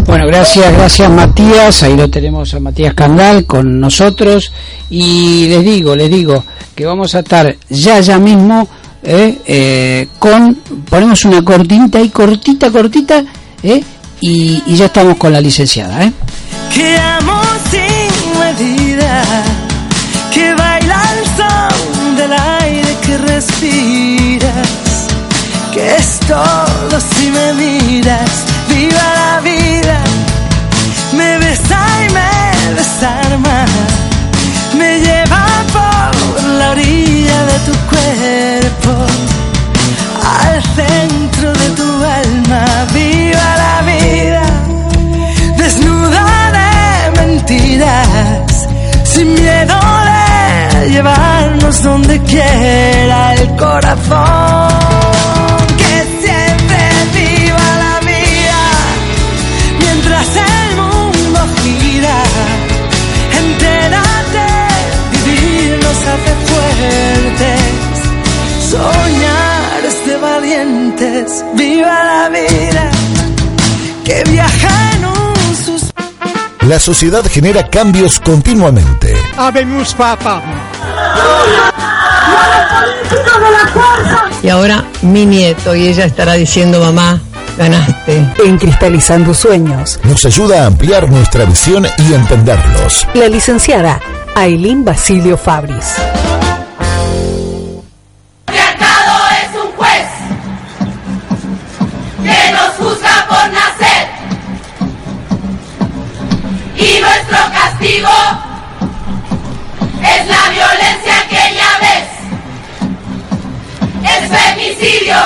Bueno, gracias, gracias Matías, ahí lo tenemos a Matías Candal con nosotros y les digo, les digo que vamos a estar ya, ya mismo eh, eh, con, ponemos una cortinita ahí, cortita, cortita, eh, y, y, ya estamos con la licenciada. ¿eh? Que amo sin medida, que baila el son del aire que respiras, que es todo si me miras, viva la vida, me besa y me desarma, me lleva por la orilla de tu cuerpo, al centro de tu alma, viva la vida, sin miedo de llevarnos donde quiera el corazón. Que siempre viva la vida, mientras el mundo gira, entérate, vivir nos hace fuertes, soñar es de valientes, viva la vida, que viaja en un. La sociedad genera cambios continuamente. Habemos papa. Y ahora mi nieto y ella estará diciendo, mamá, ganaste. En Cristalizando Sueños, Nos ayuda a ampliar nuestra visión y entenderlos. la licenciada Ailín Basilio Fabris. Es la violencia que ya ves, es femicidio,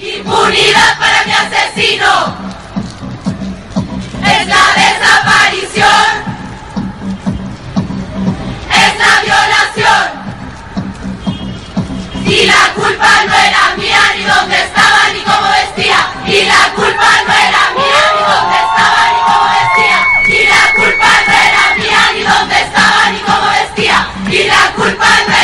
impunidad para mi asesino, es la desaparición, es la violación. Y la culpa no era mía ni dónde estaba ni cómo vestía. Y la culpa no era mía ni dónde estaba ni cómo vestía. Y la culpa no era mía ni dónde estaba ni cómo vestía. Y la culpa no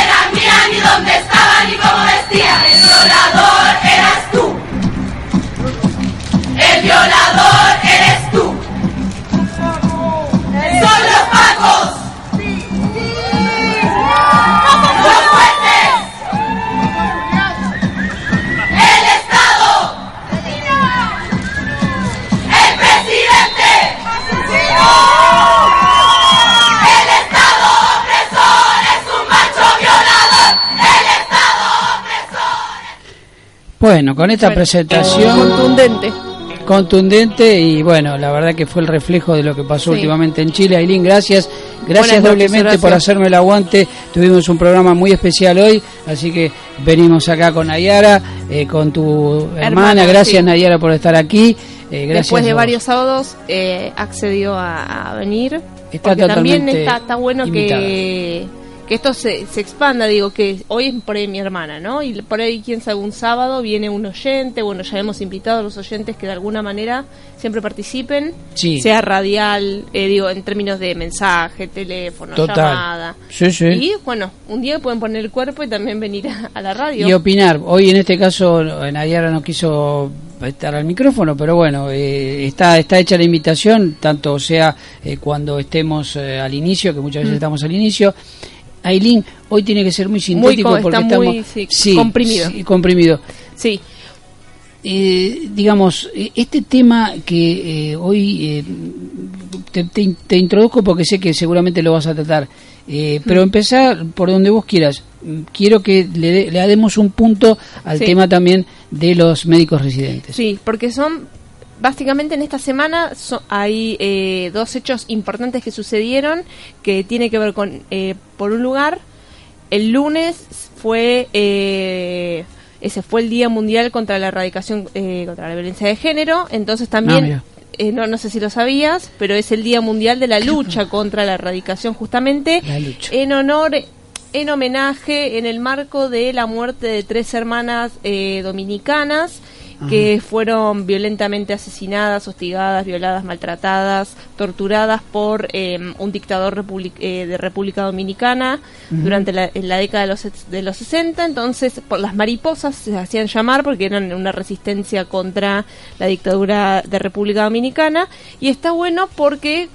Bueno, con esta Bueno, presentación Contundente. contundente y bueno, la verdad que fue el reflejo de lo que pasó Sí. últimamente en Chile. Ailín, gracias. Gracias Buenas doblemente gracias. por hacerme el aguante. Tuvimos un programa muy especial hoy, así que venimos acá con Nayara, eh, con tu hermana. Hermana, Gracias sí. Nayara por estar aquí. Eh, gracias Después de varios sábados eh, accedió a, a venir. Está porque también está, está bueno invitada. que, que esto se, se expanda. Digo que hoy es por ahí mi hermana, ¿no? Y por ahí, quién sabe, un sábado viene un oyente. Bueno, ya hemos invitado a los oyentes que de alguna manera siempre participen. Sí. Sea radial, eh, digo, en términos de mensaje, teléfono, Total. llamada. Sí, sí. Y bueno, un día pueden poner el cuerpo y también venir a, a la radio. Y opinar. Hoy en este caso eh, Nayara no quiso estar al micrófono, pero bueno, eh, está está hecha la invitación, tanto sea eh, cuando estemos eh, al inicio, que muchas veces Mm. estamos al inicio. Ailín, hoy tiene que ser muy sintético co- porque está muy, estamos sí, comprimido. sí, comprimido. Sí. Eh, digamos, eh, este tema que eh, hoy eh, te, te- te introduzco porque sé que seguramente lo vas a tratar, pero empezar por donde vos quieras. Mm, Quiero que le, de- le demos un punto al tema también de los médicos residentes. Sí, porque son básicamente en esta semana so- hay eh, dos hechos importantes que sucedieron que tiene que ver con, eh, por un lugar, el lunes fue eh, ese fue el Día Mundial contra la erradicación eh, contra la violencia de género, entonces Ah, también mira. eh, no, no sé si lo sabías, pero es el Día Mundial de la lucha contra la erradicación justamente en honor en homenaje en el marco de la muerte de tres hermanas eh, dominicanas que fueron violentamente asesinadas, hostigadas, violadas, maltratadas, torturadas por eh, un dictador republic- eh, de República Dominicana durante la, en la década de los, de los 60. Entonces, por las mariposas se hacían llamar porque eran una resistencia contra la dictadura de República Dominicana. Y está bueno porque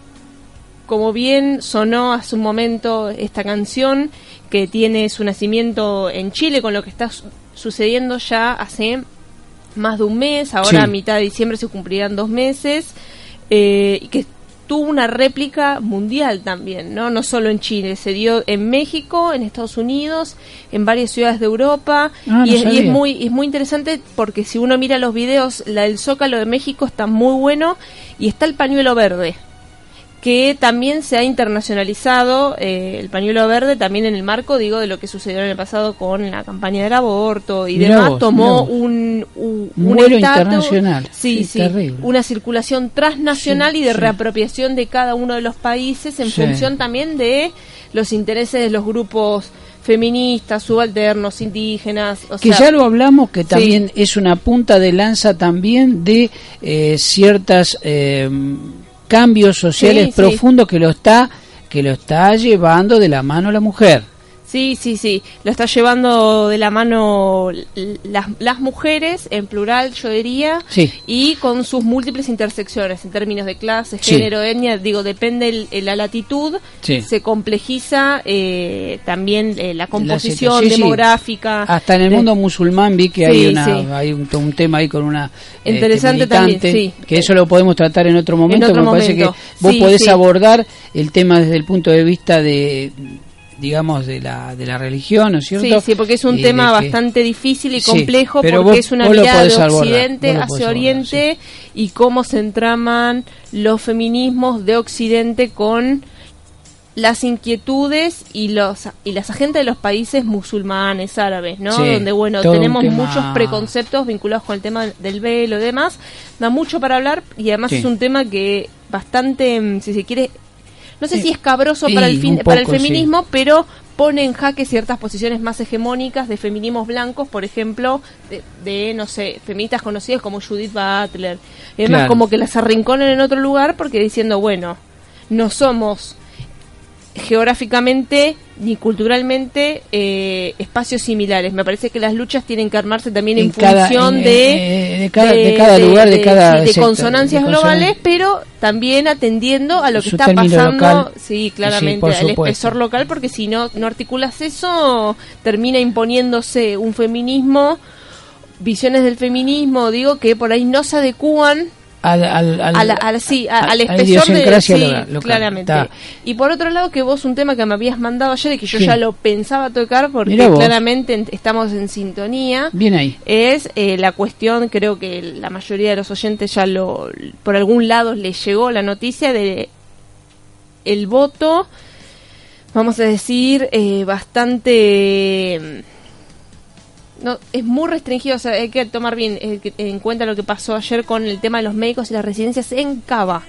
como bien sonó hace un momento esta canción que tiene su nacimiento en Chile con lo que está su- sucediendo ya hace más de un mes, ahora Sí. a mitad de diciembre se cumplirán dos meses, eh, y que tuvo una réplica mundial también, ¿no? No solo en Chile, se dio en México, en Estados Unidos, en varias ciudades de Europa, Ah, no y, es, y es muy es muy interesante porque si uno mira los videos, la del Zócalo de México está muy bueno y está el pañuelo verde que también se ha internacionalizado eh, el pañuelo verde también en el marco digo de lo que sucedió en el pasado con la campaña del aborto y Mirá demás vos, tomó un, un, Un estatus- internacional. sí Sí, una circulación transnacional Sí, y de reapropiación de cada uno de los países en función también de los intereses de los grupos feministas, subalternos, indígenas, o que sea, ya lo hablamos, que también es una punta de lanza también de eh, ciertas eh, cambios sociales Sí, sí. profundos que lo está que lo está llevando de la mano la mujer. Sí, sí, sí. Lo está llevando de la mano las, las mujeres, en plural, yo diría, Sí. y con sus múltiples intersecciones en términos de clase, Sí. género, etnia. Digo, depende el- el- la latitud, Sí. se complejiza eh, también eh, la composición demográfica. Hasta en el de- mundo musulmán vi que hay una hay un, un tema ahí con una este, Interesante también, militante, sí. que eso lo podemos tratar en otro momento, otro me parece que vos podés abordar el tema desde el punto de vista de digamos de la de la religión, ¿no es cierto? Sí, sí, porque es un Y tema que- bastante difícil y Sí, complejo pero porque vos- es una mirada de abordar, Occidente podés hacia abordar, Oriente y cómo se entraman los feminismos de Occidente con las inquietudes y los y las agentes de los países musulmanes árabes, ¿no? Sí, Donde bueno, tenemos tema- muchos preconceptos vinculados con el tema del velo y demás. Da mucho para hablar y además Sí. es un tema que bastante mm, si se quiere no sé Sí. si escabroso Sí, para el fin para el sí. feminismo, pero pone en jaque ciertas posiciones más hegemónicas de feminismos blancos, por ejemplo, de, de, no sé, feministas conocidas como Judith Butler. Y además, Claro. como que las arrinconan en otro lugar porque diciendo, bueno, no somos geográficamente ni culturalmente eh, espacios similares. Me parece que las luchas tienen que armarse también en, En cada- función en- de, en- de cada- de cada lugar, de cada sí, de sector, de globales, pero también atendiendo a lo que está pasando, local. sí, claramente, al espesor local, porque si no, no articulas eso, termina imponiéndose un feminismo, visiones del feminismo, digo, que por ahí no se adecúan al, al, al- sí, al espesor de sí, local, claramente. Y por otro lado, que vos un tema que me habías mandado ayer y que yo Sí. ya lo pensaba tocar porque claramente en- estamos en sintonía. Bien ahí. Es eh, la cuestión, creo que la mayoría de los oyentes ya lo, por algún lado les llegó la noticia de el voto, vamos a decir, eh, bastante no, es muy restringido, o sea, hay que tomar bien eh, que- en cuenta lo que pasó ayer con el tema de los médicos y las residencias en Cava.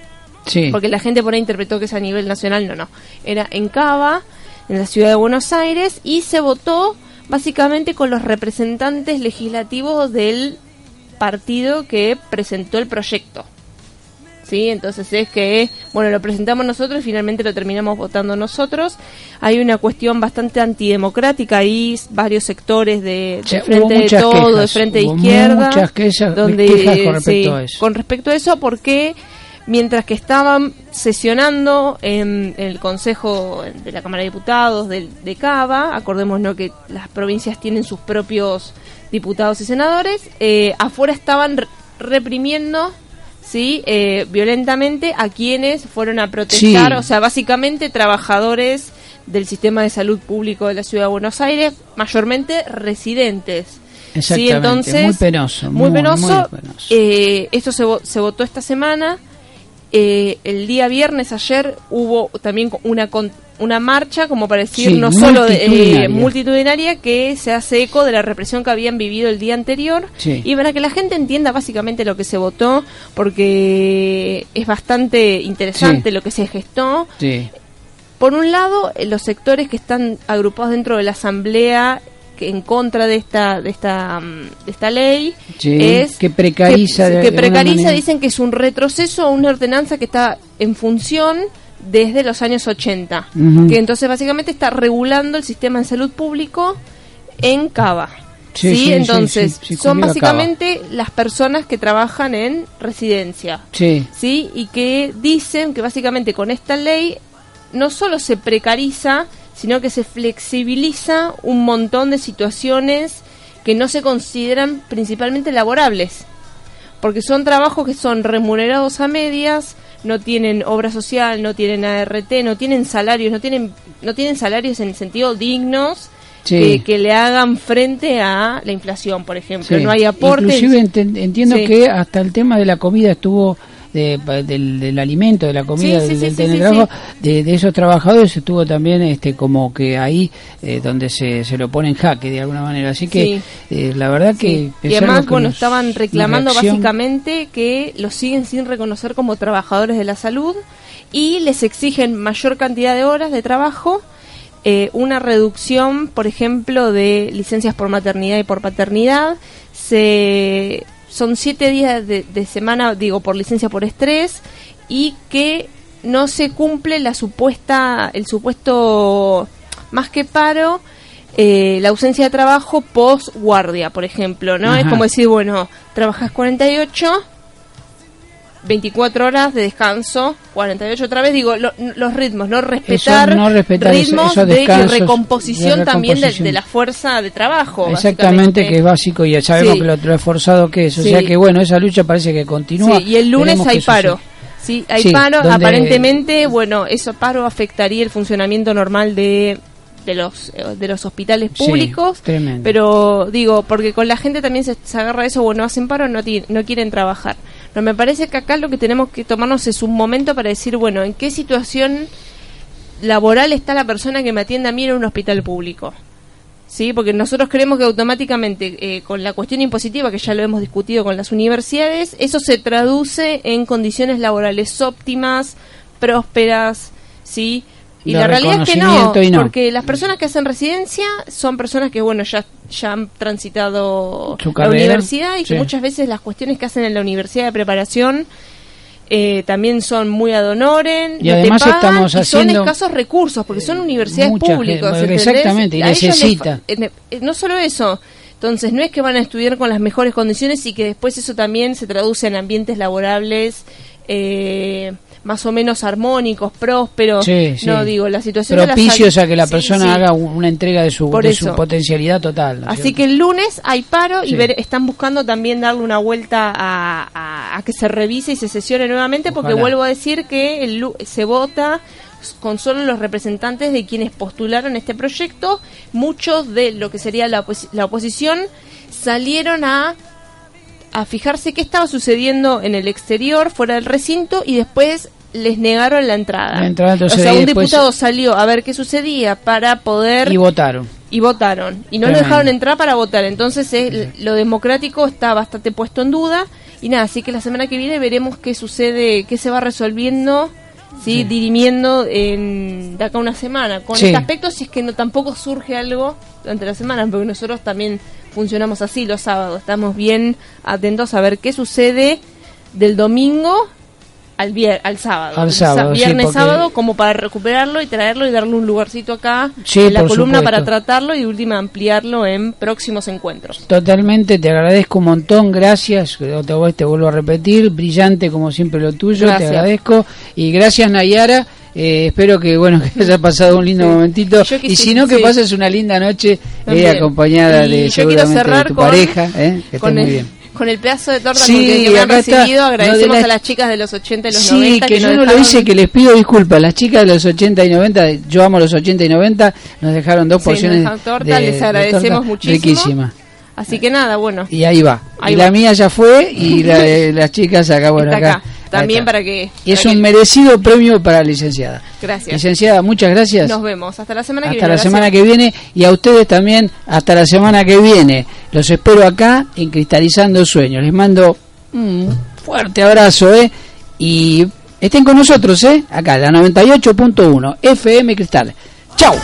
Sí. Porque la gente por ahí interpretó que es a nivel nacional, no, no. Era en Cava, en la ciudad de Buenos Aires, y se votó básicamente con los representantes legislativos del partido que presentó el proyecto. ¿Sí? Entonces es que, bueno, lo presentamos nosotros y finalmente lo terminamos votando nosotros. Hay una cuestión bastante antidemocrática ahí, varios sectores de, de frente de todo, de frente de izquierda. muchas quejas- donde, quejas con respecto sí, a eso. Con respecto a eso, porque mientras que estaban sesionando en el Consejo de la Cámara de Diputados del- de, Cava, acordémonos que las provincias tienen sus propios diputados y senadores, eh, afuera estaban re- reprimiendo sí eh, violentamente a quienes fueron a protestar, Sí. o sea, básicamente trabajadores del sistema de salud público de la ciudad de Buenos Aires, mayormente residentes. Sí, Exactamente, entonces, muy penoso, Muy, muy, penoso. muy penoso. Eh, esto se, vo- se votó esta semana. Eh, el día viernes, ayer, hubo también una, con- una marcha, como para decir, Sí, no solo de, eh, multitudinaria. que se hace eco de la represión que habían vivido el día anterior. Sí. Y para que la gente entienda básicamente lo que se votó, porque es bastante interesante Sí. lo que se gestó. Por un lado, eh, los sectores que están agrupados dentro de la asamblea en contra de esta de esta mm, de esta ley Sí, es que precariza que, precariza dicen que es un retroceso a una ordenanza que está en función desde los años 80 Ujú. que entonces básicamente está regulando el sistema de salud público en Cava Sí, entonces son básicamente las personas que trabajan en residencia Sí. ¿sí? Y que dicen que básicamente con esta ley no solo se precariza, sino que se flexibiliza un montón de situaciones que no se consideran principalmente laborables. Porque son trabajos que son remunerados a medias, no tienen obra social, no tienen ART, no tienen salarios, no tienen, no tienen salarios en el sentido dignos Sí. que, que le hagan frente a la inflación, por ejemplo. Sí. No hay aportes. Inclusive entiendo Sí. que hasta el tema de la comida estuvo de- del, del alimento, de la comida, Sí, del, sí, del De, de esos trabajadores estuvo también este como que ahí eh, donde se, se lo pone en jaque de alguna manera. Así que eh, la verdad que... Y además, que bueno, nos- estaban reclamando básicamente que los siguen sin reconocer como trabajadores de la salud y les exigen mayor cantidad de horas de trabajo, eh, una reducción, por ejemplo, de licencias por maternidad y por paternidad. Se, son siete días de, de semana, digo, por licencia por estrés y que no se cumple la supuesta, el supuesto más que paro, eh, la ausencia de trabajo post guardia, por ejemplo, ¿no? Es como decir, bueno, trabajas 48, 24 horas de descanso, 48 otra vez, digo, lo- los ritmos, no respetar, no respetar ritmos esos de recomposición de también de, la fuerza de trabajo. Exactamente, que es básico y ya sabemos Sí. que lo, lo esforzado que es. O Sí. sea que bueno, esa lucha parece que continúa. Sí, y el lunes hay paro. Sí, hay paro. Aparentemente, bueno, eso paro afectaría el funcionamiento normal de de los de los hospitales públicos. tremendo. Pero digo, porque con la gente también se, se agarra eso, bueno, hacen paro, no no quieren trabajar. No me parece que acá lo que tenemos que tomarnos es un momento para decir, bueno, ¿en qué situación laboral está la persona que me atiende a mí en un hospital público? Sí, porque nosotros creemos que automáticamente eh, con la cuestión impositiva que ya lo hemos discutido con las universidades, eso se traduce en condiciones laborales óptimas, prósperas, sí. Y la realidad es que no, porque las personas que hacen residencia son personas que bueno ya ya han transitado Su la carrera, universidad y que muchas veces las cuestiones que hacen en la universidad de preparación eh, también son muy ad honorem, Y no te además pagan, estamos y son haciendo- escasos recursos porque son universidades públicas exactamente, y necesita. eh, eh, no solo eso entonces no es que van a estudiar con las mejores condiciones y que después eso también se traduce en ambientes laborables eh, más o menos armónicos, prósperos. Sí, sí. No digo, la situación propicios a que la persona sí. haga un- una entrega de su, de potencialidad total. ¿no es Así que el lunes hay paro y ver- están buscando también darle una vuelta a, a- a que se revise y se sesione nuevamente, porque Ojalá. vuelvo a decir que el se vota con solo los representantes de quienes postularon este proyecto. Muchos de lo que sería la, opos- la oposición salieron a a fijarse qué estaba sucediendo en el exterior, fuera del recinto, y después les negaron la entrada. La entrada, entonces, o sea, un diputado salió a ver qué sucedía para poder Y votaron. y votaron. Y no lo dejaron entrar para votar. Entonces eh, lo democrático está bastante puesto en duda. Y nada así que la semana que viene veremos qué sucede qué se va resolviendo sí, dirimiendo en de acá a una semana. Con Sí. este aspecto si es que no tampoco surge algo durante la semana porque nosotros también funcionamos así los sábados estamos bien atentos a ver qué sucede del domingo al vier al sábado Al viernes sábado como para recuperarlo y traerlo y darle un lugarcito acá Sí, en la columna para tratarlo y de última ampliarlo en próximos encuentros. Totalmente, te agradezco un montón, gracias. Otra vez te vuelvo a repetir, brillante como siempre lo tuyo, Gracias. te agradezco. Y gracias Nayara, eh, espero que bueno que haya pasado un lindo momentito. Yo Y si no, que sí. pases una linda noche eh, acompañada Y de seguramente de tu con- pareja, eh, que esté con muy el, bien. con el pedazo de torta Sí, que, que me han recibido. De Agradecemos la- a las chicas de los 80 y los Sí, 90 que, que, yo nos no lo hice, que les pido disculpas. Las chicas de los 80 y 90, yo amo los 80 y 90, nos dejaron dos Sí, nos porciones dejaron torta, de, les de agradecemos torta muchísimo. riquísima. Así que nada, bueno. Y ahí va. Ahí y va. la mía ya fue y la de las chicas acá, bueno, acá. acá. También para que... Y es un merecido premio para la licenciada. Gracias. Licenciada, muchas gracias. Nos vemos. Hasta la semana que hasta viene. la semana que viene y a ustedes también hasta la semana que viene. Los espero acá en Cristalizando Sueños. Les mando un fuerte abrazo, ¿eh? Y estén con nosotros, ¿eh? Acá, la 98.1 FM Cristal. Chau.